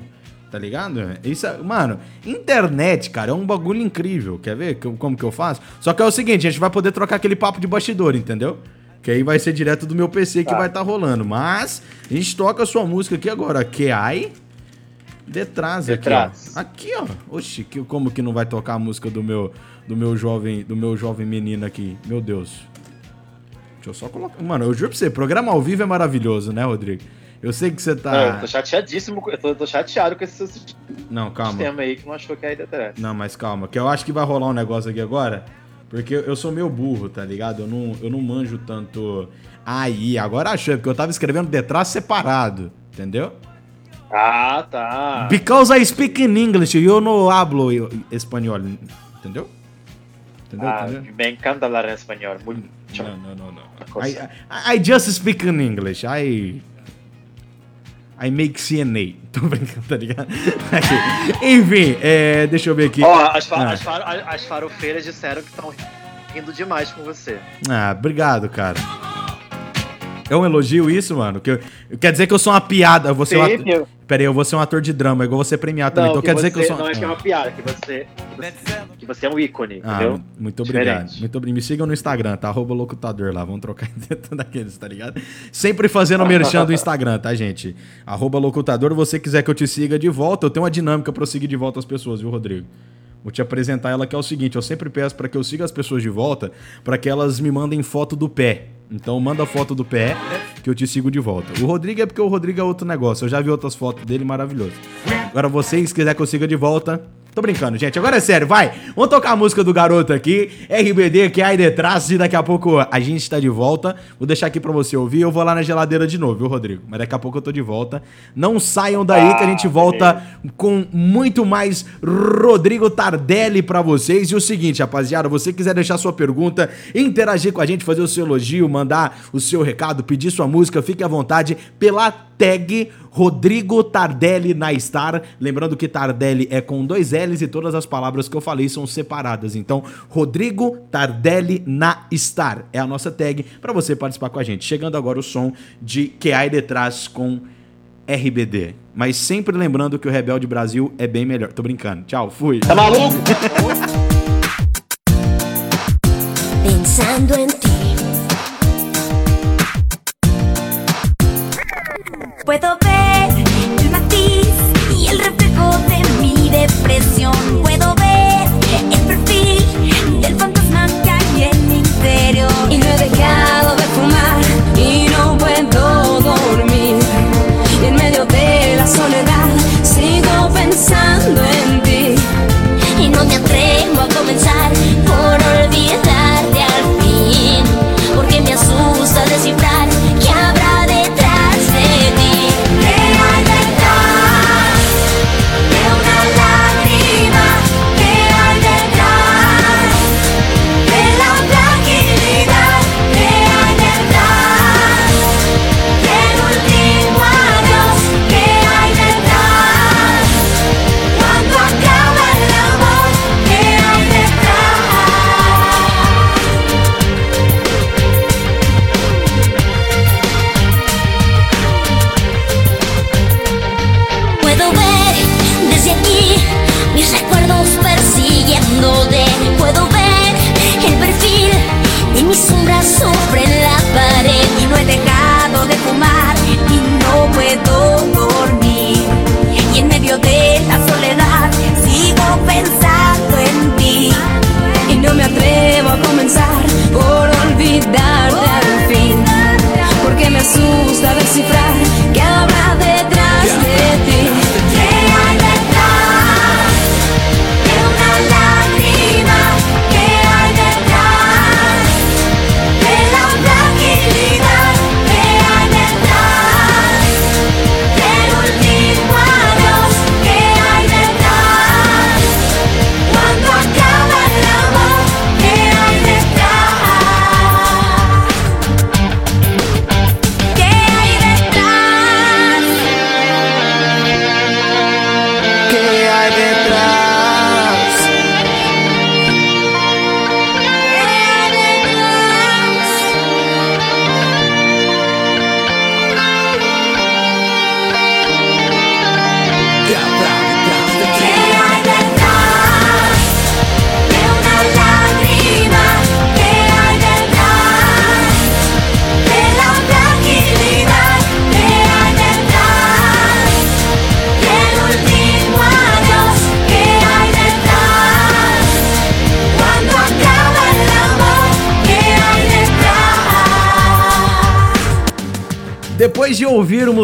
Tá ligado? Isso, é- mano, internet, cara, é um bagulho incrível. Quer ver como que eu faço? Só que é o seguinte, a gente vai poder trocar aquele papo de bastidor, entendeu? Que aí vai ser direto do meu PC que Tá. vai estar rolando. Mas a gente toca a sua música aqui agora. Que aí detrás, aqui, ó. Aqui, ó. Oxi, que, como que não vai tocar a música do meu do meu jovem, do meu jovem menino aqui? Meu Deus. Deixa eu só colocar. Mano, eu juro pra você, programa ao vivo é maravilhoso, né, Rodrigo? Eu sei que você Não, eu tá. tô chateadíssimo. Eu tô, eu tô chateado com esse sistema Não, calma. aí que não achou que é aí detrás. Não, mas calma, que eu acho que vai rolar um negócio aqui agora. Porque eu sou meio burro, tá ligado? Eu não, eu não manjo tanto. Aí, agora achei, porque eu tava escrevendo detrás separado, entendeu? Ah, tá. Because I speak in English, eu não hablo espanhol, entendeu? Entendeu? Ah, entendeu? me encanta hablar en español. Muito. Não, não, não, não. I, I, I just speak in English. I. I make CNA. [laughs] Tô brincando, tá ligado? Enfim, é, deixa eu ver aqui. Ó, as, fa- Ah. as, as farofeiras disseram que estão rindo demais com você. Ah, obrigado, cara. É um elogio isso, mano? Que eu- quer dizer que eu sou uma piada. Eu vou ser um Sim, ator... eu- Pera aí, eu vou ser um ator de drama, igual você premiar também. Não, então que quer dizer que eu sou. Não é que é uma piada, que você, que você, que você é um ícone, Ah, entendeu? muito obrigado. Diferente. Muito obrigado. Me sigam no Instagram, tá? Arroba locutador lá. Vamos trocar [laughs] dentro daqueles, tá ligado? Sempre fazendo merchan do Instagram, tá, gente? Arroba locutador. você quiser que eu te siga de volta, eu tenho uma dinâmica pra eu seguir de volta as pessoas, viu, Rodrigo? Vou te apresentar ela que é o seguinte, eu sempre peço pra que eu siga as pessoas de volta, pra que elas me mandem foto do pé. Então manda foto do pé que eu te sigo de volta. O Rodrigo é porque o Rodrigo é outro negócio. Eu já vi outras fotos dele maravilhoso. Agora vocês, se quiser que eu siga de volta, Tô brincando, gente. Agora é sério, vai. Vamos tocar a música do garoto aqui. RBD que é aí detrás. E daqui a pouco a gente tá de volta. Vou deixar aqui pra você ouvir. Eu vou lá na geladeira de novo, viu, Rodrigo? Mas daqui a pouco eu tô de volta. Não saiam daí que a gente volta com muito mais Rodrigo Tardelli pra vocês. E o seguinte, rapaziada, você quiser deixar sua pergunta, interagir com a gente, fazer o seu elogio, mandar o seu recado, pedir sua música, fique à vontade pela tag Rodrigo Tardelli na Star. Lembrando que Tardelli é com dois L's e todas as palavras que eu falei são separadas. Então, Rodrigo Tardelli na Star é a nossa tag para você participar com a gente. Chegando agora o som de Que Ai Detrás com RBD. Mas sempre lembrando que o Rebelde Brasil é bem melhor. Tô brincando. Tchau, fui. Tá maluco? pensando en ti. Puedo ver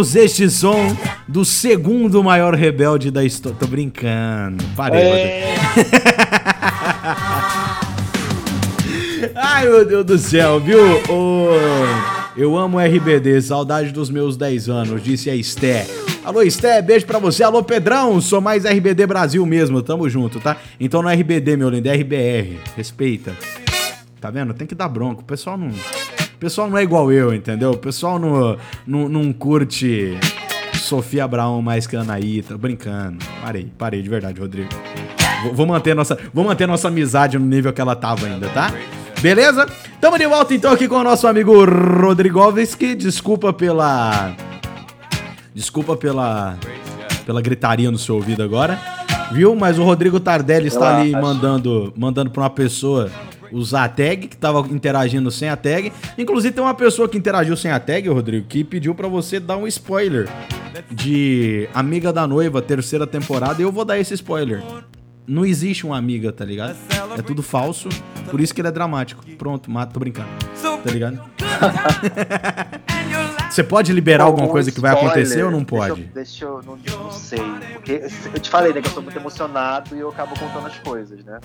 ouvirmos este som do segundo maior rebelde da história. Tô brincando. Parei. É, [laughs] Ai, meu Deus do céu, viu? Ô, eu amo RBD, saudade dos meus 10 anos, disse a Esté. Alô, Esté, beijo pra você. Alô, Pedrão, sou mais RBD Brasil mesmo, tamo junto, tá? Então não é RBD, meu lindo, é RBR. Respeita. Tá vendo? Tem que dar bronca. O pessoal não. O pessoal não é igual eu, entendeu? O pessoal não, não, não curte Sofia Abraão mais que a Anaí. Tô brincando. Parei, parei de verdade, Rodrigo. Vou, vou manter nossa, vou manter nossa amizade no nível que ela tava ainda, tá? Beleza? Tamo de volta então aqui com o nosso amigo Rodrigovski. Desculpa pela. Desculpa pela. pela gritaria no seu ouvido agora. Viu? Mas o Rodrigo Tardelli está ali mandando, mandando pra uma pessoa usar a tag, que tava interagindo sem a tag. Inclusive tem uma pessoa que interagiu sem a tag, Rodrigo, que pediu pra você dar um spoiler de Amiga da Noiva, terceira temporada, e eu vou dar esse spoiler. Não existe uma amiga, tá ligado? É tudo falso, por isso que ele é dramático. Pronto, mato, tô brincando. Tá ligado? [laughs] Você pode liberar alguma algum coisa que vai spoiler, acontecer ou não deixa eu- pode? Deixa eu, não, não sei. Porque eu te falei, né, que eu sou muito emocionado e eu acabo contando as coisas, né?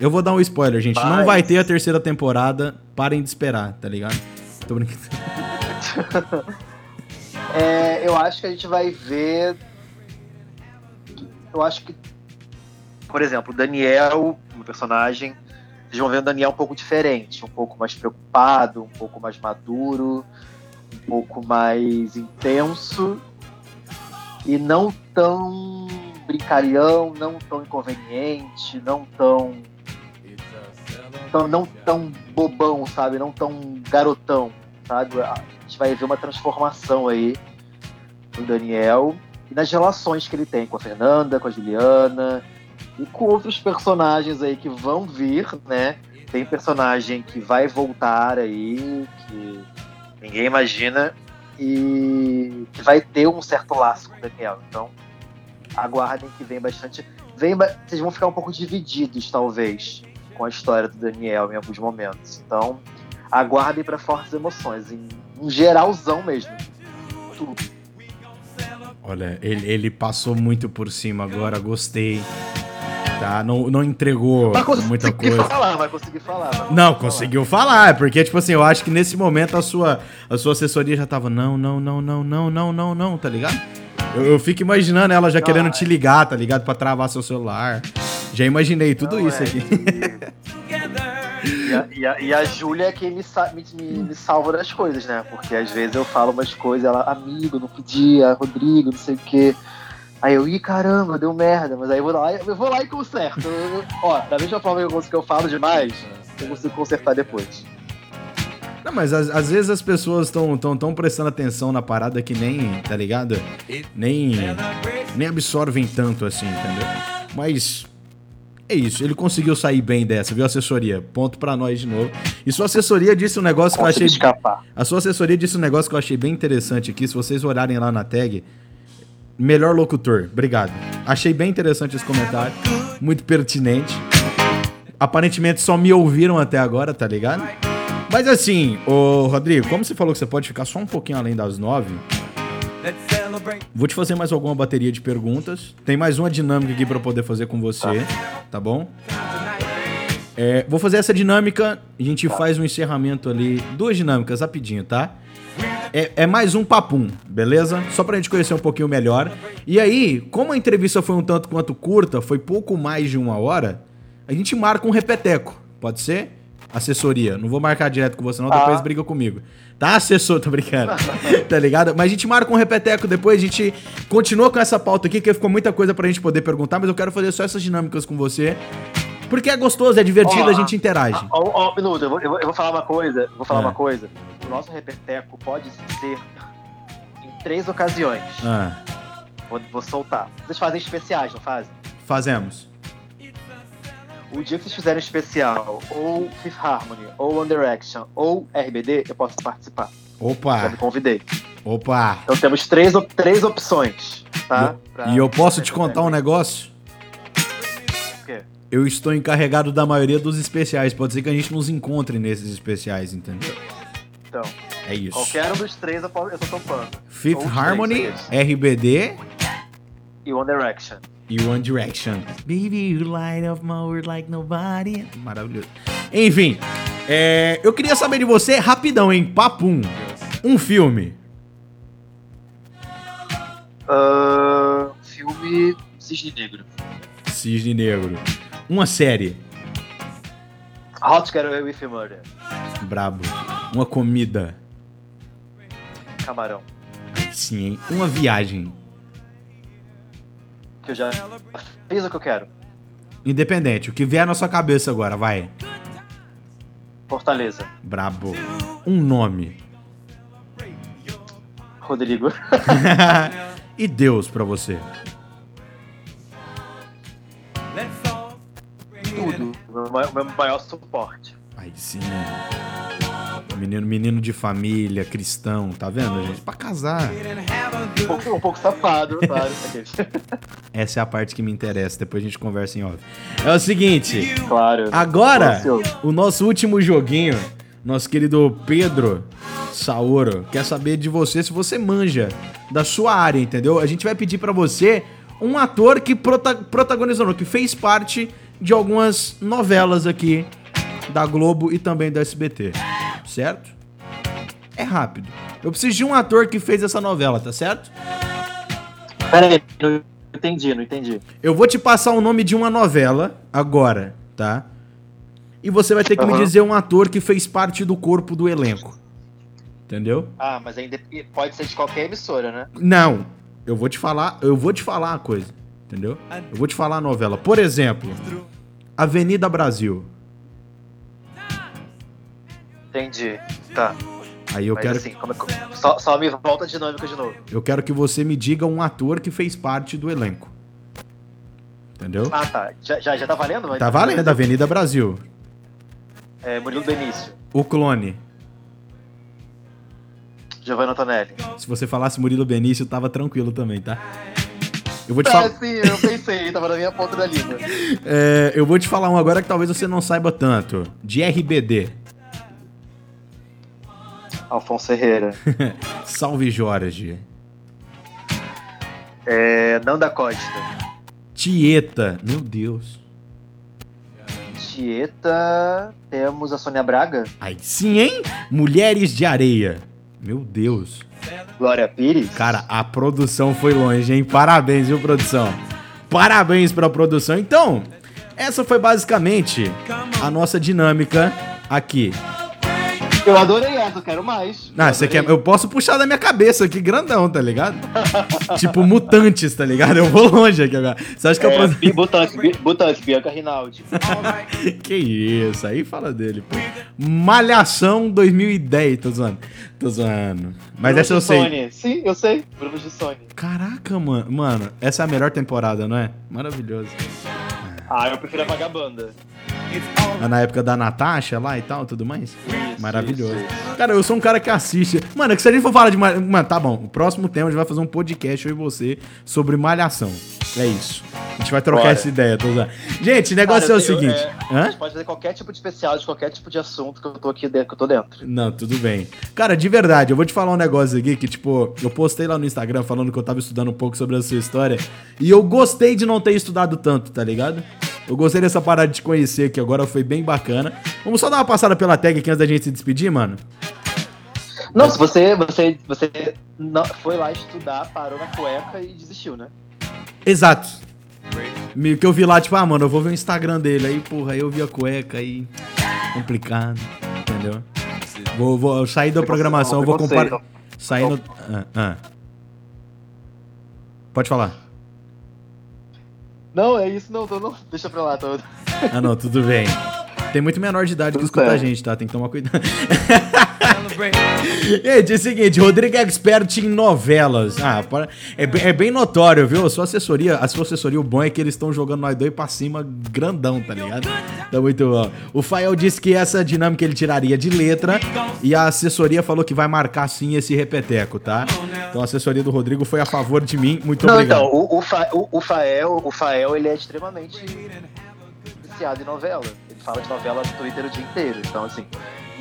Eu vou dar um spoiler, gente. Não Mas- vai ter a terceira temporada. Parem de esperar, tá ligado? Tô brincando. [laughs] É, eu acho que a gente vai ver. Eu acho que, por exemplo, o Daniel, o personagem, vocês vão ver o Daniel um pouco diferente, um pouco mais preocupado, um pouco mais maduro, um pouco mais intenso e não tão brincalhão, não tão inconveniente, não tão, tão não tão bobão, sabe? Não tão garotão, sabe? A gente vai ver uma transformação aí no Daniel e nas relações que ele tem com a Fernanda, com a Juliana e com outros personagens aí que vão vir, né? Tem personagem que vai voltar aí, que ninguém imagina, e que vai ter um certo laço com o Daniel. Então, aguardem que vem bastante. Vem, vocês vão ficar um pouco divididos, talvez, com a história do Daniel em alguns momentos. Então, aguardem para fortes emoções, em um geralzão mesmo. Tudo. Olha, ele, ele passou muito por cima agora, gostei. Tá? Não, não entregou muita coisa. falar, vai conseguir falar. vai conseguir Não, falar. conseguiu falar, porque, tipo assim, eu acho que nesse momento a sua, a sua assessoria já tava, não, não, não, não, não, não, não, não, tá ligado? Eu, eu fico imaginando ela já Não, querendo é. te ligar, tá ligado? Pra travar seu celular. Já imaginei tudo Não, isso é, aqui. E, [laughs] e a, e a, e a Júlia é quem me, me, me- me salva das coisas, né? Porque às vezes eu falo umas coisas, ela, amigo, não podia, Rodrigo, não sei o quê. Aí eu, ih, caramba, deu merda, mas aí eu vou lá, eu vou lá e conserto. Eu- ó, da mesma forma que eu, cons- que eu falo demais, eu consigo consertar depois. Não, mas às, às vezes as pessoas estão tão, tão prestando atenção na parada que nem, tá ligado? Nem, nem absorvem tanto assim, entendeu? Mas É isso, ele conseguiu sair bem dessa, viu, assessoria? Ponto pra nós de novo. E sua assessoria disse um negócio que eu achei. escapar. A sua assessoria disse um negócio que eu achei bem interessante aqui. Se vocês olharem lá na tag, melhor locutor. Obrigado. Achei bem interessante esse comentário. Muito pertinente. Aparentemente só me ouviram até agora, tá ligado? Mas assim, ô Rodrigo, como você falou que você pode ficar só um pouquinho além das nove, vou te fazer mais alguma bateria de perguntas. Tem mais uma dinâmica aqui pra eu poder fazer com você, tá bom? É, vou fazer essa dinâmica, a gente faz um encerramento ali. Duas dinâmicas, rapidinho, tá? É, é mais um papum, beleza? Só pra gente conhecer um pouquinho melhor. E aí, como a entrevista foi um tanto quanto curta, foi pouco mais de uma hora, a gente marca um repeteco. Pode ser? Assessoria. Não vou marcar direto com você, não, Tá. depois briga comigo. Tá, assessor? Tô brincando. [laughs] tá ligado? Mas a gente marca um repeteco depois, a gente continua com essa pauta aqui, que ficou muita coisa pra gente poder perguntar, mas eu quero fazer só essas dinâmicas com você. Porque é gostoso, é divertido, Ó, a gente interage. Ó, ó, um minuto, eu vou, eu vou- eu vou falar uma coisa. Vou falar É. uma coisa. O nosso repeteco pode ser em três ocasiões. Ah, Vou, vou soltar. Vocês fazem especiais, não fazem? fazemos. O dia que vocês fizerem especial, ou Fifth Harmony, ou One Direction, ou RBD, eu posso participar. Já me Opa, convidei. opa. Então temos três, op- três opções, tá? Pra- E eu posso te contar um negócio? O quê? Eu estou encarregado da maioria dos especiais. Pode ser que a gente nos encontre nesses especiais, entendeu? Então, É isso. qualquer um dos três eu, posso, eu tô topando. Fifth Ou três, Harmony, isso. RBD E One Direction. E One Direction. Baby, you light up my world like nobody. Maravilhoso. Enfim, é, eu queria saber de você, rapidão, hein? Papum. Um filme. Ah, filme Cisne Negro. Cisne Negro. Uma série. Hot Get Away with Murder. Brabo. Uma comida. Camarão. Sim, hein? Uma viagem. Que eu já fiz o que eu quero. Independente. O que vier na sua cabeça agora, vai. Fortaleza. Brabo. Um nome. Rodrigo. [laughs] e Deus pra você. Tudo. Meu maior suporte. Sim. Menino, menino de família, cristão, tá vendo, gente? Pra casar. Um pouco, um pouco safado, [laughs] claro. aqueles. Essa é a parte que me interessa, depois a gente conversa em off. É o seguinte, claro. agora, o nosso último joguinho, nosso querido Pedro Saoro, quer saber de você se você manja da sua área, entendeu? A gente vai pedir pra você um ator que prota protagonizou, que fez parte de algumas novelas aqui da Globo e também do SBT, certo? É rápido. Eu preciso de um ator que fez essa novela, tá certo? Pera aí, não entendi, não entendi. Eu vou te passar o nome de uma novela agora, tá? E você vai ter que me Aham. dizer um ator que fez parte do corpo do elenco. Entendeu? Ah, mas ainda pode ser de qualquer emissora, né? Não. Eu vou te falar, eu vou te falar uma coisa, entendeu? Eu vou te falar a novela. Por exemplo, Avenida Brasil. Entendi. Tá. Aí eu mas quero, assim, é que- só, só me volta a dinâmica de novo. eu quero que você me diga um ator que fez parte do elenco. Entendeu? Ah, tá. Já, já, já tá valendo? Tá valendo, Avenida Brasil. É, Murilo Benício. O clone. Giovanna Antonelli. Se você falasse Murilo Benício, tava tranquilo também, tá? Eu vou te Ah, falar. sim, eu pensei, tava na minha ponta da língua. [laughs] É, eu vou te falar um agora que talvez você não saiba tanto. De RBD. Alfonso Herrera. [laughs] Salve Jorge. É, Nanda Costa. Tieta. Meu Deus. Tieta. Temos a Sônia Braga. Aí sim, hein? Mulheres de Areia. Meu Deus. Glória Pires. Cara, a produção foi longe, hein? Parabéns, viu, produção? Parabéns pra produção. Então, essa foi basicamente a nossa dinâmica aqui. Eu adorei essa, eu quero mais. Ah, Eu você quer. Eu posso puxar da minha cabeça aqui, grandão, tá ligado? [laughs] tipo, mutantes, tá ligado? Eu vou longe aqui agora. Você acha que eu. É, Bi- Butantes, Bi- Butantes, Bianca Rinaldi. [laughs] Que isso, aí fala dele, pô. Malhação 2010, tô zoando. Tô zoando. Mas Bruno essa eu sei. Gissoni. Sim, eu sei. Bruno Gissoni. Caraca, mano. Mano, essa é a melhor temporada, não é? Maravilhoso. Ah, eu prefiro a vagabanda. Na época da Natasha lá e tal, tudo mais. Maravilhoso. Cara, eu sou um cara que assiste. Mano, é que se a gente for falar de. ma- Mano, tá bom. O próximo tema a gente vai fazer um podcast eu e você sobre malhação. É isso. A gente vai trocar Bora. essa ideia, tô usando. Gente, o Cara, negócio é o tenho- seguinte. é, a Hã? gente pode fazer qualquer tipo de especial de qualquer tipo de assunto que eu tô aqui dentro, que eu tô dentro. Não, tudo bem. Cara, de verdade, eu vou te falar um negócio aqui que, tipo, eu postei lá no Instagram falando que eu tava estudando um pouco sobre a sua história. E eu gostei de não ter estudado tanto, tá ligado? Eu gostei dessa parada de te conhecer aqui agora, foi bem bacana. Vamos só dar uma passada pela tag aqui antes da gente se despedir, mano? Não, se você, você, você não, foi lá estudar, parou na cueca e desistiu, né? Exato. Me- Que eu vi lá, tipo, ah, mano, eu vou ver o Instagram dele. Aí, porra, aí eu vi a cueca aí. Complicado. Entendeu? Vou, vou sair da programação, eu vou comparar. Saindo. Ah, ah. Pode falar. Não, é isso, não, tô, não. Deixa pra lá, tô. Ah, não, tudo bem. Tem muito menor de idade que escuta a gente, tá? Tem que tomar cuidado. [laughs] [laughs] Gente, é o seguinte, Rodrigo é expert em novelas. Ah, para- é, bem- é bem notório, viu? A sua assessoria, a sua assessoria, o bom é que eles estão jogando nós dois pra cima grandão, tá ligado? Tá muito bom. O Fael disse que essa dinâmica ele tiraria de letra e a assessoria falou que vai marcar sim esse repeteco, tá? Então a assessoria do Rodrigo foi a favor de mim. Muito Não, obrigado. então, o, o, Fa- o- o Fael, o Fael, ele é extremamente viciado em novela. Fala de novela no Twitter o dia inteiro. Então, assim,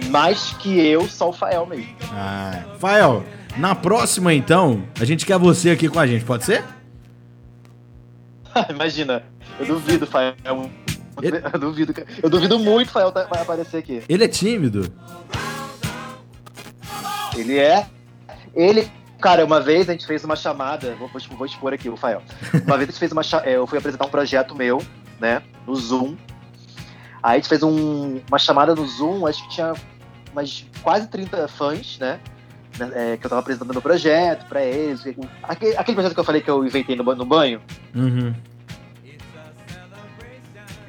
mais que eu, só o Fael mesmo. Ah, Fael, na próxima então, a gente quer você aqui com a gente, pode ser? [laughs] Imagina, eu duvido, Fael. Ele- [laughs] Eu duvido, eu duvido muito o Fael tá- vai aparecer aqui. Ele é tímido. Ele é. Ele. Cara, uma vez a gente fez uma chamada. Vou, vou, vou expor aqui, o Fael. [laughs] Uma vez a gente fez uma. é, Eu fui apresentar um projeto meu, né? No Zoom. Aí a gente fez um- uma chamada no Zoom, acho que tinha umas quase 30 fãs, né? é, que eu tava apresentando meu projeto pra eles. Aquele, aquele projeto que eu falei que eu inventei no, no banho. Uhum.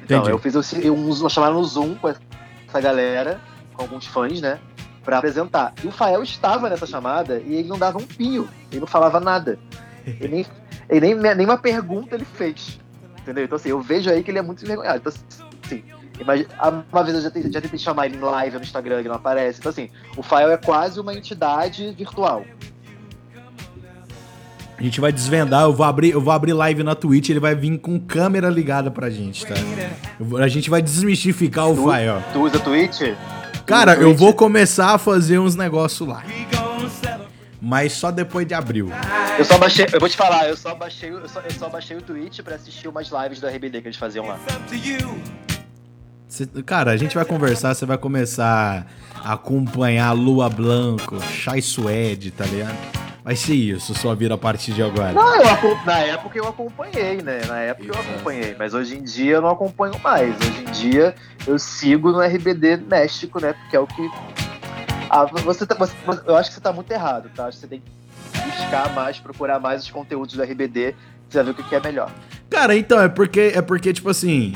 Então, Entendi. eu fiz um- um- uma chamada no Zoom com essa galera, com alguns fãs, né? Pra apresentar. E o Fael estava nessa chamada e ele não dava um pio, ele não falava nada. Ele nem, ele nem, nem uma pergunta ele fez. Entendeu? Então, assim, eu vejo aí que ele é muito envergonhado. Então, assim, imagina, uma vez eu já tentei, já tentei chamar ele em live no Instagram, ele não aparece. Então, assim, o Fael é quase uma entidade virtual. A gente vai desvendar, eu vou abrir, eu vou abrir live na Twitch, ele vai vir com câmera ligada pra gente, tá? Vou- A gente vai desmistificar o Tu, Fael. tu usa Twitch? Cara, usa eu Twitch? vou começar a fazer uns negócios lá. Mas só depois de abril. Eu só baixei, eu vou te falar, eu só baixei, eu só, eu só baixei o Twitch pra assistir umas lives do RBD que eles faziam lá. Cê- cara, a gente vai conversar, você vai começar a acompanhar Lua Blanco, Chai Suede, tá ligado? Vai ser isso, sua vida a partir de agora. Não, eu, na época eu acompanhei, né? Na época eu acompanhei, mas hoje em dia eu não acompanho mais. Hoje em dia eu sigo no RBD México, né? Porque é o que. Ah, você tá, você- eu acho que você tá muito errado, tá? Acho que você tem que buscar mais, procurar mais os conteúdos do RBD, você vai ver o que que é melhor. Cara, então, é porque, é porque tipo assim,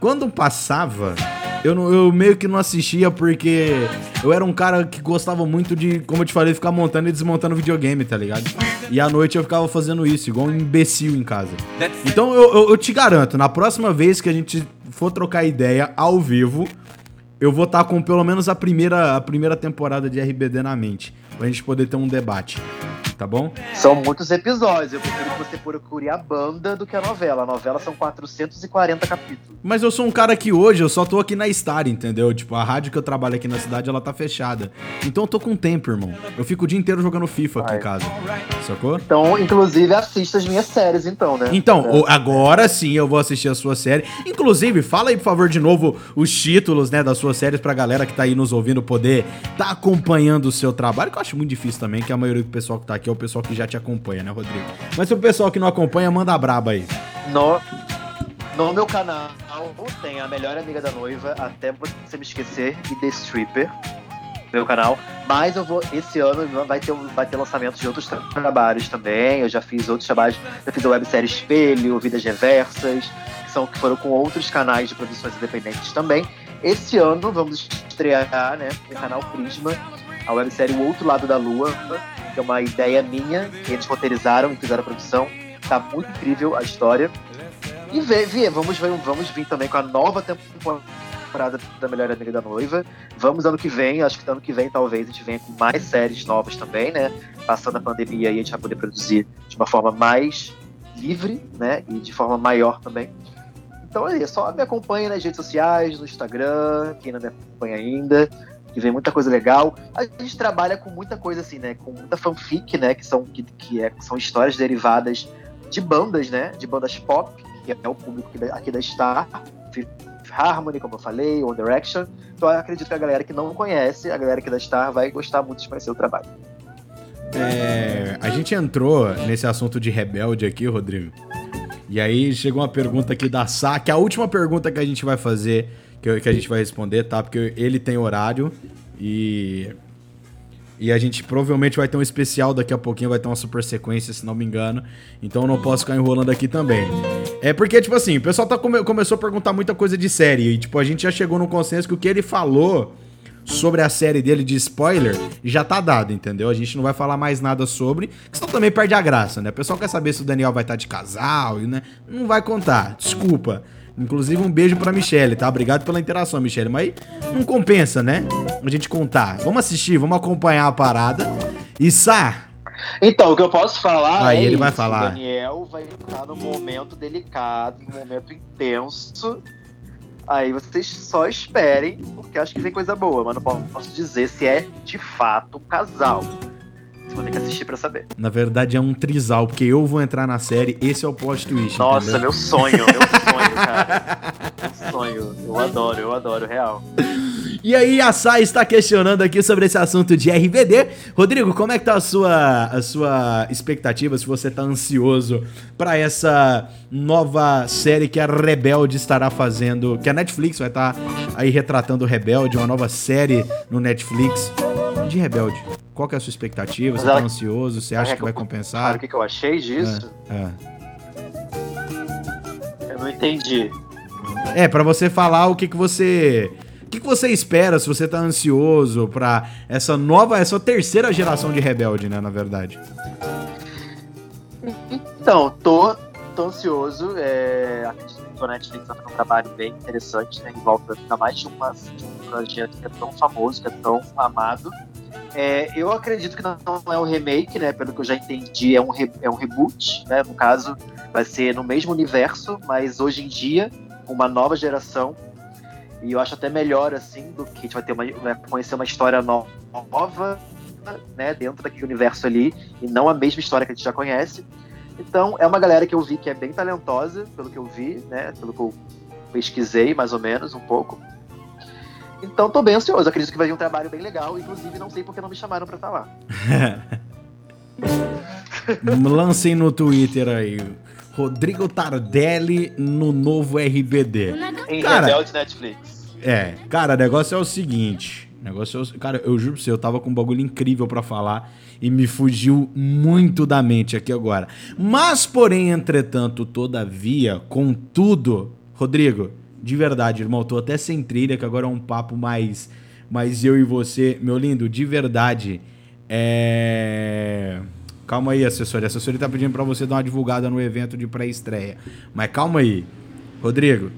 quando passava, eu, não- eu meio que não assistia porque eu era um cara que gostava muito de, como eu te falei, ficar montando e desmontando videogame, tá ligado? E à noite eu ficava fazendo isso, igual um imbecil em casa. Então eu, eu, eu te garanto, na próxima vez que a gente for trocar ideia ao vivo, eu vou estar com pelo menos a primeira, a primeira temporada de RBD na mente, pra gente poder ter um debate, tá bom? São muitos episódios, eu prefiro que você procure a banda do que a novela. A novela são 440 capítulos. Mas eu sou um cara que hoje eu só tô aqui na Star, entendeu? Tipo, a rádio que eu trabalho aqui na cidade, ela tá fechada. Então eu tô com tempo, irmão. Eu fico o dia inteiro jogando FIFA aqui em Vai. casa. Sacou? Então, inclusive, assista as minhas séries, então, né? Então, É. agora sim eu vou assistir a sua série. Inclusive, fala aí, por favor, de novo os títulos, né, das suas séries pra galera que tá aí nos ouvindo poder tá acompanhando o seu trabalho, que eu acho muito difícil também, que a maioria do pessoal que tá aqui é o pessoal que já te acompanha, né, Rodrigo? Mas se o pessoal que não acompanha, manda braba aí. No, no meu canal tem a melhor amiga da noiva, até você me esquecer, e The Stripper. Meu canal. Mas eu vou. Esse ano vai ter, vai ter lançamento de outros tra- trabalhos também. Eu já fiz outros trabalhos. Já fiz a websérie Espelho, Vidas Reversas, que, são, que foram com outros canais de produções independentes também. Esse ano vamos estrear né, o canal Prisma, a websérie O Outro Lado da Lua, que é uma ideia minha, que eles roteirizaram e fizeram a produção. Tá muito incrível a história. E vê, vê, vamos, ver- vamos vir também com a nova temporada da Melhor Amiga da Noiva. Vamos ano que vem, acho que ano que vem talvez a gente venha com mais séries novas também, né? Passando a pandemia aí a gente vai poder produzir de uma forma mais livre, né? E de forma maior também. Então é só me acompanha nas redes sociais, no Instagram, quem não me acompanha ainda, que vem muita coisa legal. A gente trabalha com muita coisa assim, né? Com muita fanfic, né? Que são, que, que é, são histórias derivadas de bandas, né? De bandas pop, que é o público aqui da, Star. Harmony, como eu falei, One Direction. Então eu acredito que a galera que não conhece, a galera aqui da Star, vai gostar muito de conhecer o trabalho. É, a gente entrou nesse assunto de rebelde aqui, Rodrigo. E aí chegou uma pergunta aqui da Sá, que é a última pergunta que a gente vai fazer, que, que a gente vai responder, tá? Porque ele tem horário e. E a gente provavelmente vai ter um especial daqui a pouquinho, vai ter uma super sequência, se não me engano. Então eu não posso ficar enrolando aqui também. É porque, tipo assim, o pessoal tá come- começou a perguntar muita coisa de série. E, tipo, a gente já chegou no consenso que o que ele falou sobre a série dele de spoiler já tá dado, entendeu? A gente não vai falar mais nada sobre, que senão também perde a graça, né? O pessoal quer saber se o Daniel vai estar de casal, né? Não vai contar, desculpa. Inclusive um beijo pra Michelle, tá? Obrigado pela interação, Michelle. Mas não compensa, né? A gente contar. Vamos assistir, vamos acompanhar a parada. E Sá, Então, o que eu posso falar Aí é ele vai isso, falar. O Daniel vai estar num momento delicado, num momento intenso. Aí vocês só esperem, porque acho que vem coisa boa, mas não posso dizer se é de fato um casal. Vocês vão ter que assistir pra saber. na verdade é um trisal, porque eu vou entrar na série, esse é o plot twist. Nossa, entendeu? meu sonho, meu sonho, [laughs] cara. Sonho. Eu adoro, eu adoro, real. E aí, a Sai está questionando aqui sobre esse assunto de RBD. Rodrigo, como é que tá a sua, a sua expectativa, se você tá ansioso pra essa nova série que a Rebelde estará fazendo, que a Netflix vai estar aí retratando o Rebelde, uma nova série no Netflix de Rebelde. Qual que é a sua expectativa? Você tá ansioso? Você acha que vai Cara, compensar? o que, que eu achei disso? É. Eu não entendi. É, pra você falar o que que você... O que, que você espera, se você tá ansioso pra essa nova, essa terceira geração de Rebelde, né, na verdade? Então, tô, tô ansioso. É, acredito que a Netflix tá fazendo um trabalho bem interessante, né? Em volta ainda mais de, uma, de um projeto que é tão famoso, que é tão amado. É, eu acredito que não é um remake, né? Pelo que eu já entendi, é um, re- é um reboot, né? No caso, vai ser no mesmo universo, mas hoje em dia, uma nova geração. E eu acho até melhor, assim, do que a gente vai ter uma, vai conhecer uma história no- nova, né? Dentro daquele universo ali, e não a mesma história que a gente já conhece. Então, é uma galera que eu vi que é bem talentosa, pelo que eu vi, né? Pelo que eu pesquisei, mais ou menos, um pouco. Então, tô bem ansioso. Acredito que vai vir um trabalho bem legal. Inclusive, não sei porque não me chamaram pra estar lá. [laughs] Lancem no Twitter aí. Rodrigo Tardelli no novo RBD. Em Cara- Rebelde Netflix. É, cara, o negócio é o seguinte. Negócio é cara, eu juro pra você, eu tava com um bagulho incrível pra falar e me fugiu muito da mente aqui agora. Mas, porém, entretanto, todavia, contudo, Rodrigo, de verdade, irmão, tô até sem trilha, que agora é um papo mais, mais eu e você. Meu lindo, de verdade, é. Calma aí, assessoria. A assessoria tá pedindo pra você dar uma divulgada no evento de pré-estreia. Mas calma aí. Rodrigo,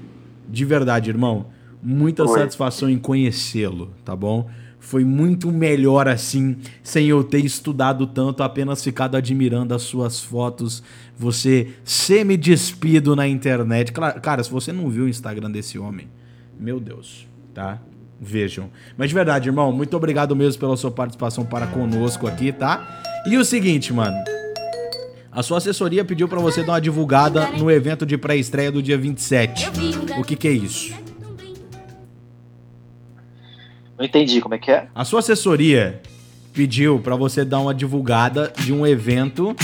de verdade, irmão, muita Oi. satisfação em conhecê-lo, tá bom? Foi muito melhor assim, sem eu ter estudado tanto, apenas ficado admirando as suas fotos, você semi-despido na internet. Cla- Cara, se você não viu o Instagram desse homem, meu Deus, tá? Vejam. Mas de verdade, irmão, muito obrigado mesmo pela sua participação para conosco aqui, tá? E o seguinte, mano. A sua assessoria pediu pra você dar uma divulgada no evento de pré-estreia do dia 27. O que que é isso? Não entendi como é que é. A sua assessoria pediu pra você dar uma divulgada de um evento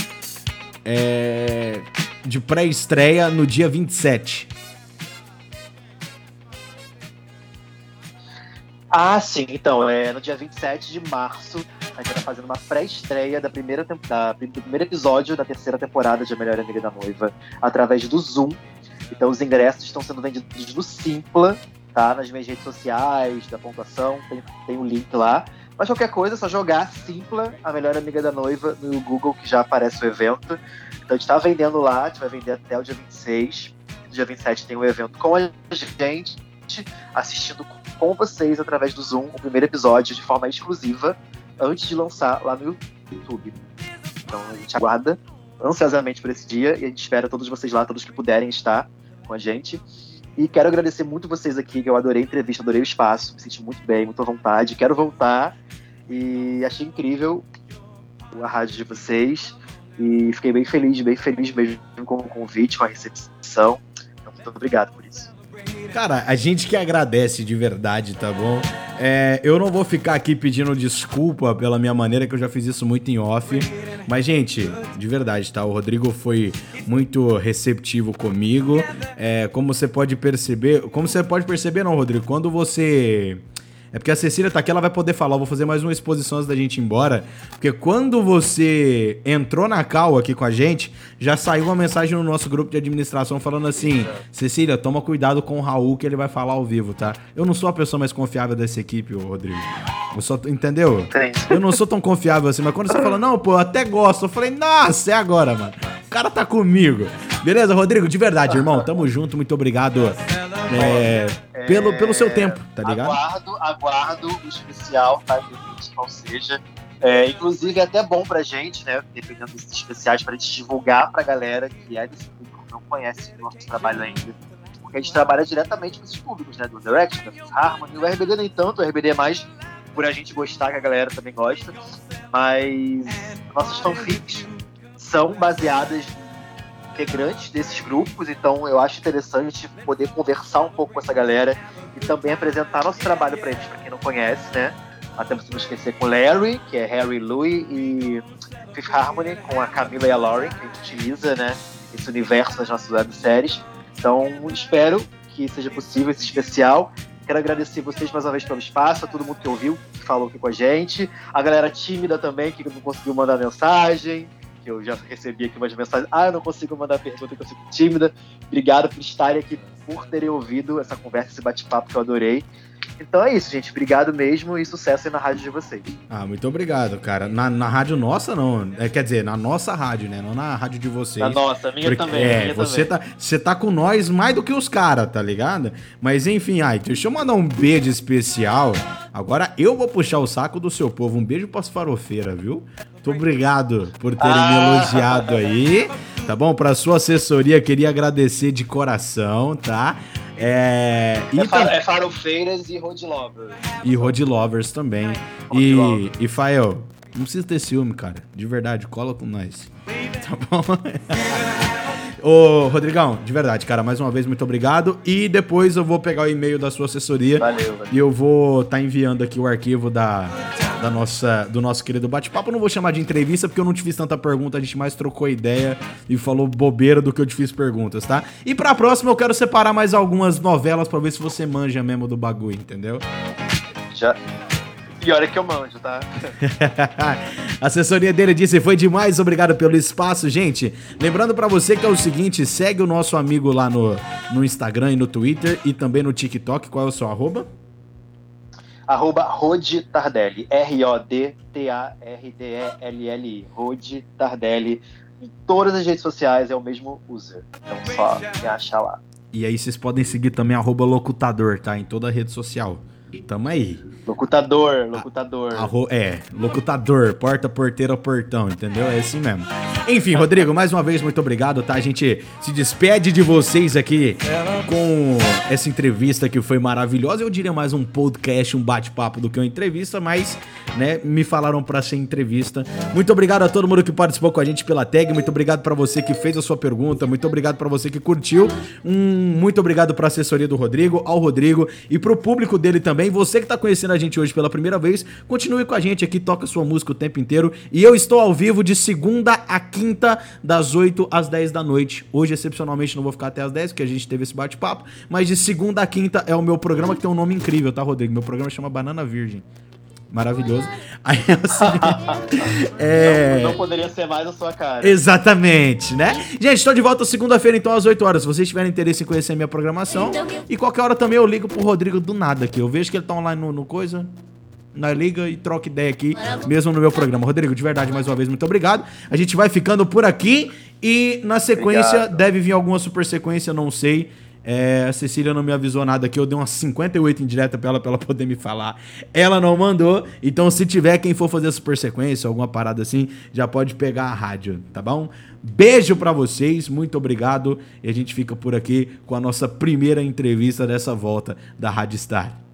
é, de pré-estreia no dia 27. Ah, sim. Então, é no dia 27 de março, a gente tá fazendo uma pré-estreia da primeira da- do primeiro episódio da terceira temporada de A Melhor Amiga da Noiva, através do Zoom. Então, os ingressos estão sendo vendidos no Simpla, tá? Nas minhas redes sociais, da pontuação, tem, tem o link lá. Mas qualquer coisa, é só jogar Simpla, A Melhor Amiga da Noiva, no Google, que já aparece o evento. Então, a gente tá vendendo lá, a gente vai vender até o dia 26. no dia 27 tem um evento com a gente, assistindo com vocês através do Zoom o primeiro episódio de forma exclusiva, antes de lançar lá no YouTube. Então a gente aguarda ansiosamente por esse dia e a gente espera todos vocês lá, todos que puderem estar com a gente. E quero agradecer muito vocês aqui, que eu adorei a entrevista, adorei o espaço, me senti muito bem, muito à vontade. Quero voltar e achei incrível a rádio de vocês. E fiquei bem feliz, bem feliz mesmo com o convite, com a recepção. Então, muito obrigado por isso. Cara, a gente que agradece de verdade, tá bom? É, eu não vou ficar aqui pedindo desculpa pela minha maneira, que eu já fiz isso muito em off. Mas, gente, de verdade, tá? O Rodrigo foi muito receptivo comigo. É, como você pode perceber. Como você pode perceber, não, Rodrigo? Quando você é porque a Cecília tá aqui, ela vai poder falar. Eu vou fazer mais uma exposição antes da gente ir embora. Porque quando você entrou na cal aqui com a gente, já saiu uma mensagem no nosso grupo de administração falando assim: Cecília, toma cuidado com o Raul que ele vai falar ao vivo, tá? Eu não sou a pessoa mais confiável dessa equipe, ô Rodrigo. Eu só, entendeu? Eu não sou tão confiável assim, mas quando você falou, não, pô, eu até gosto, eu falei, nossa, é agora, mano. O cara tá comigo. Beleza, Rodrigo? De verdade, irmão. Tamo junto, muito obrigado. É, pelo, pelo seu tempo, tá ligado? Aguardo, aguardo o especial, tá? Qual seja. É, inclusive é até bom pra gente, né? Dependendo desses especiais, pra gente divulgar pra galera que é desse público, que não conhece o nosso trabalho ainda. Porque a gente trabalha diretamente com esses públicos, né? Do Direct, da Fifth Harmony. O RBD nem tanto, o RBD é mais por a gente gostar, que a galera também gosta. Mas nossas fanfics são baseadas integrantes desses grupos, então eu acho interessante poder conversar um pouco com essa galera e também apresentar nosso trabalho para eles, para quem não conhece, né? Até não esquecer com Larry, que é Harry Louie, e Fifth Harmony, com a Camila e a Lauren, que a gente utiliza, né? Esse universo nas nossas webséries. Então, espero que seja possível esse especial. Quero agradecer vocês mais uma vez pelo espaço, a todo mundo que ouviu, que falou aqui com a gente, a galera tímida também, que não conseguiu mandar mensagem, que eu já recebi aqui umas mensagens. Ah, eu não consigo mandar pergunta, que eu fico tímida. Obrigado por estarem aqui, por terem ouvido essa conversa, esse bate-papo que eu adorei. Então é isso, gente. Obrigado mesmo e sucesso aí na rádio de vocês. Ah, muito obrigado, cara. Na, na rádio nossa, não. É, quer dizer, na nossa rádio, né? Não na rádio de vocês. Na nossa, a minha Porque, também. É, minha você, também. Tá, você tá com nós mais do que os caras, tá ligado? Mas enfim, ai, deixa eu mandar um beijo especial. Agora eu vou puxar o saco do seu povo. Um beijo pras farofeiras, viu? Muito obrigado por terem me Ah. elogiado aí. Tá bom? Pra sua assessoria, queria agradecer de coração, tá? É. E É, fa tam- é Farofeiras e Road Lover. e Road Lovers também. Road E, Lovers. e Fael, não precisa ter ciúme, cara. De verdade, cola com nós. Tá bom? [laughs] Ô, Rodrigão, de verdade, cara, mais uma vez, muito obrigado. E depois eu vou pegar o e-mail da sua assessoria Valeu, valeu. e eu vou estar enviando aqui o arquivo da, da nossa, do nosso querido bate-papo. Não vou chamar de entrevista porque eu não te fiz tanta pergunta, a gente mais trocou ideia e falou bobeira do que eu te fiz perguntas, tá? E pra próxima eu quero separar mais algumas novelas pra ver se você manja mesmo do bagulho, entendeu? Já... Pior é que eu manjo, tá? [laughs] A assessoria dele disse: foi demais, obrigado pelo espaço, gente. Lembrando pra você que é o seguinte: segue o nosso amigo lá no, no Instagram e no Twitter e também no TikTok. Qual é o seu arroba? Arroba Rod Tardelli. R-O-D-T-A-R-D-E-L-L-I. Rod Tardelli. Em todas as redes sociais é o mesmo user. Então só me achar lá. E aí vocês podem seguir também arroba locutador, tá? Em toda a rede social. Tamo aí. Locutador, locutador. Arro- é, locutador, porta, porteira, portão, entendeu? É assim mesmo. Enfim, Rodrigo, mais uma vez, muito obrigado, tá? A gente se despede de vocês aqui com essa entrevista que foi maravilhosa. Eu diria mais um podcast, um bate-papo do que uma entrevista, mas, né, me falaram pra ser entrevista. Muito obrigado a todo mundo que participou com a gente pela tag, muito obrigado pra você que fez a sua pergunta, muito obrigado pra você que curtiu. Um muito obrigado pra assessoria do Rodrigo, ao Rodrigo e pro público dele também. Você que tá conhecendo a gente hoje pela primeira vez, continue com a gente aqui, toca sua música o tempo inteiro. E eu estou ao vivo de segunda a quinta, das 8 às 10 da noite. Hoje, excepcionalmente, não vou ficar até às 10, porque a gente teve esse bate-papo. Mas de segunda a quinta é o meu programa que tem um nome incrível, tá, Rodrigo? Meu programa chama Banana Virgem. Maravilhoso. Aí é o seguinte. é... Não, não poderia ser mais a sua cara. Exatamente, né? Gente, estou de volta segunda-feira, então, às 8 horas. Se vocês tiverem interesse em conhecer a minha programação. E qualquer hora também eu ligo pro Rodrigo do nada aqui. Eu vejo que ele tá online no, no coisa. nós liga e troca ideia aqui, mesmo no meu programa. Rodrigo, de verdade, mais uma vez, muito obrigado. A gente vai ficando por aqui e na sequência Obrigado. deve vir alguma super sequência, não sei. É, a Cecília não me avisou nada aqui, eu dei umas 58 indireta pra ela, pra ela poder me falar. Ela não mandou, então se tiver quem for fazer super sequência, alguma parada assim, já pode pegar a rádio, tá bom? Beijo pra vocês, muito obrigado. E a gente fica por aqui com a nossa primeira entrevista dessa volta da Rádio Star.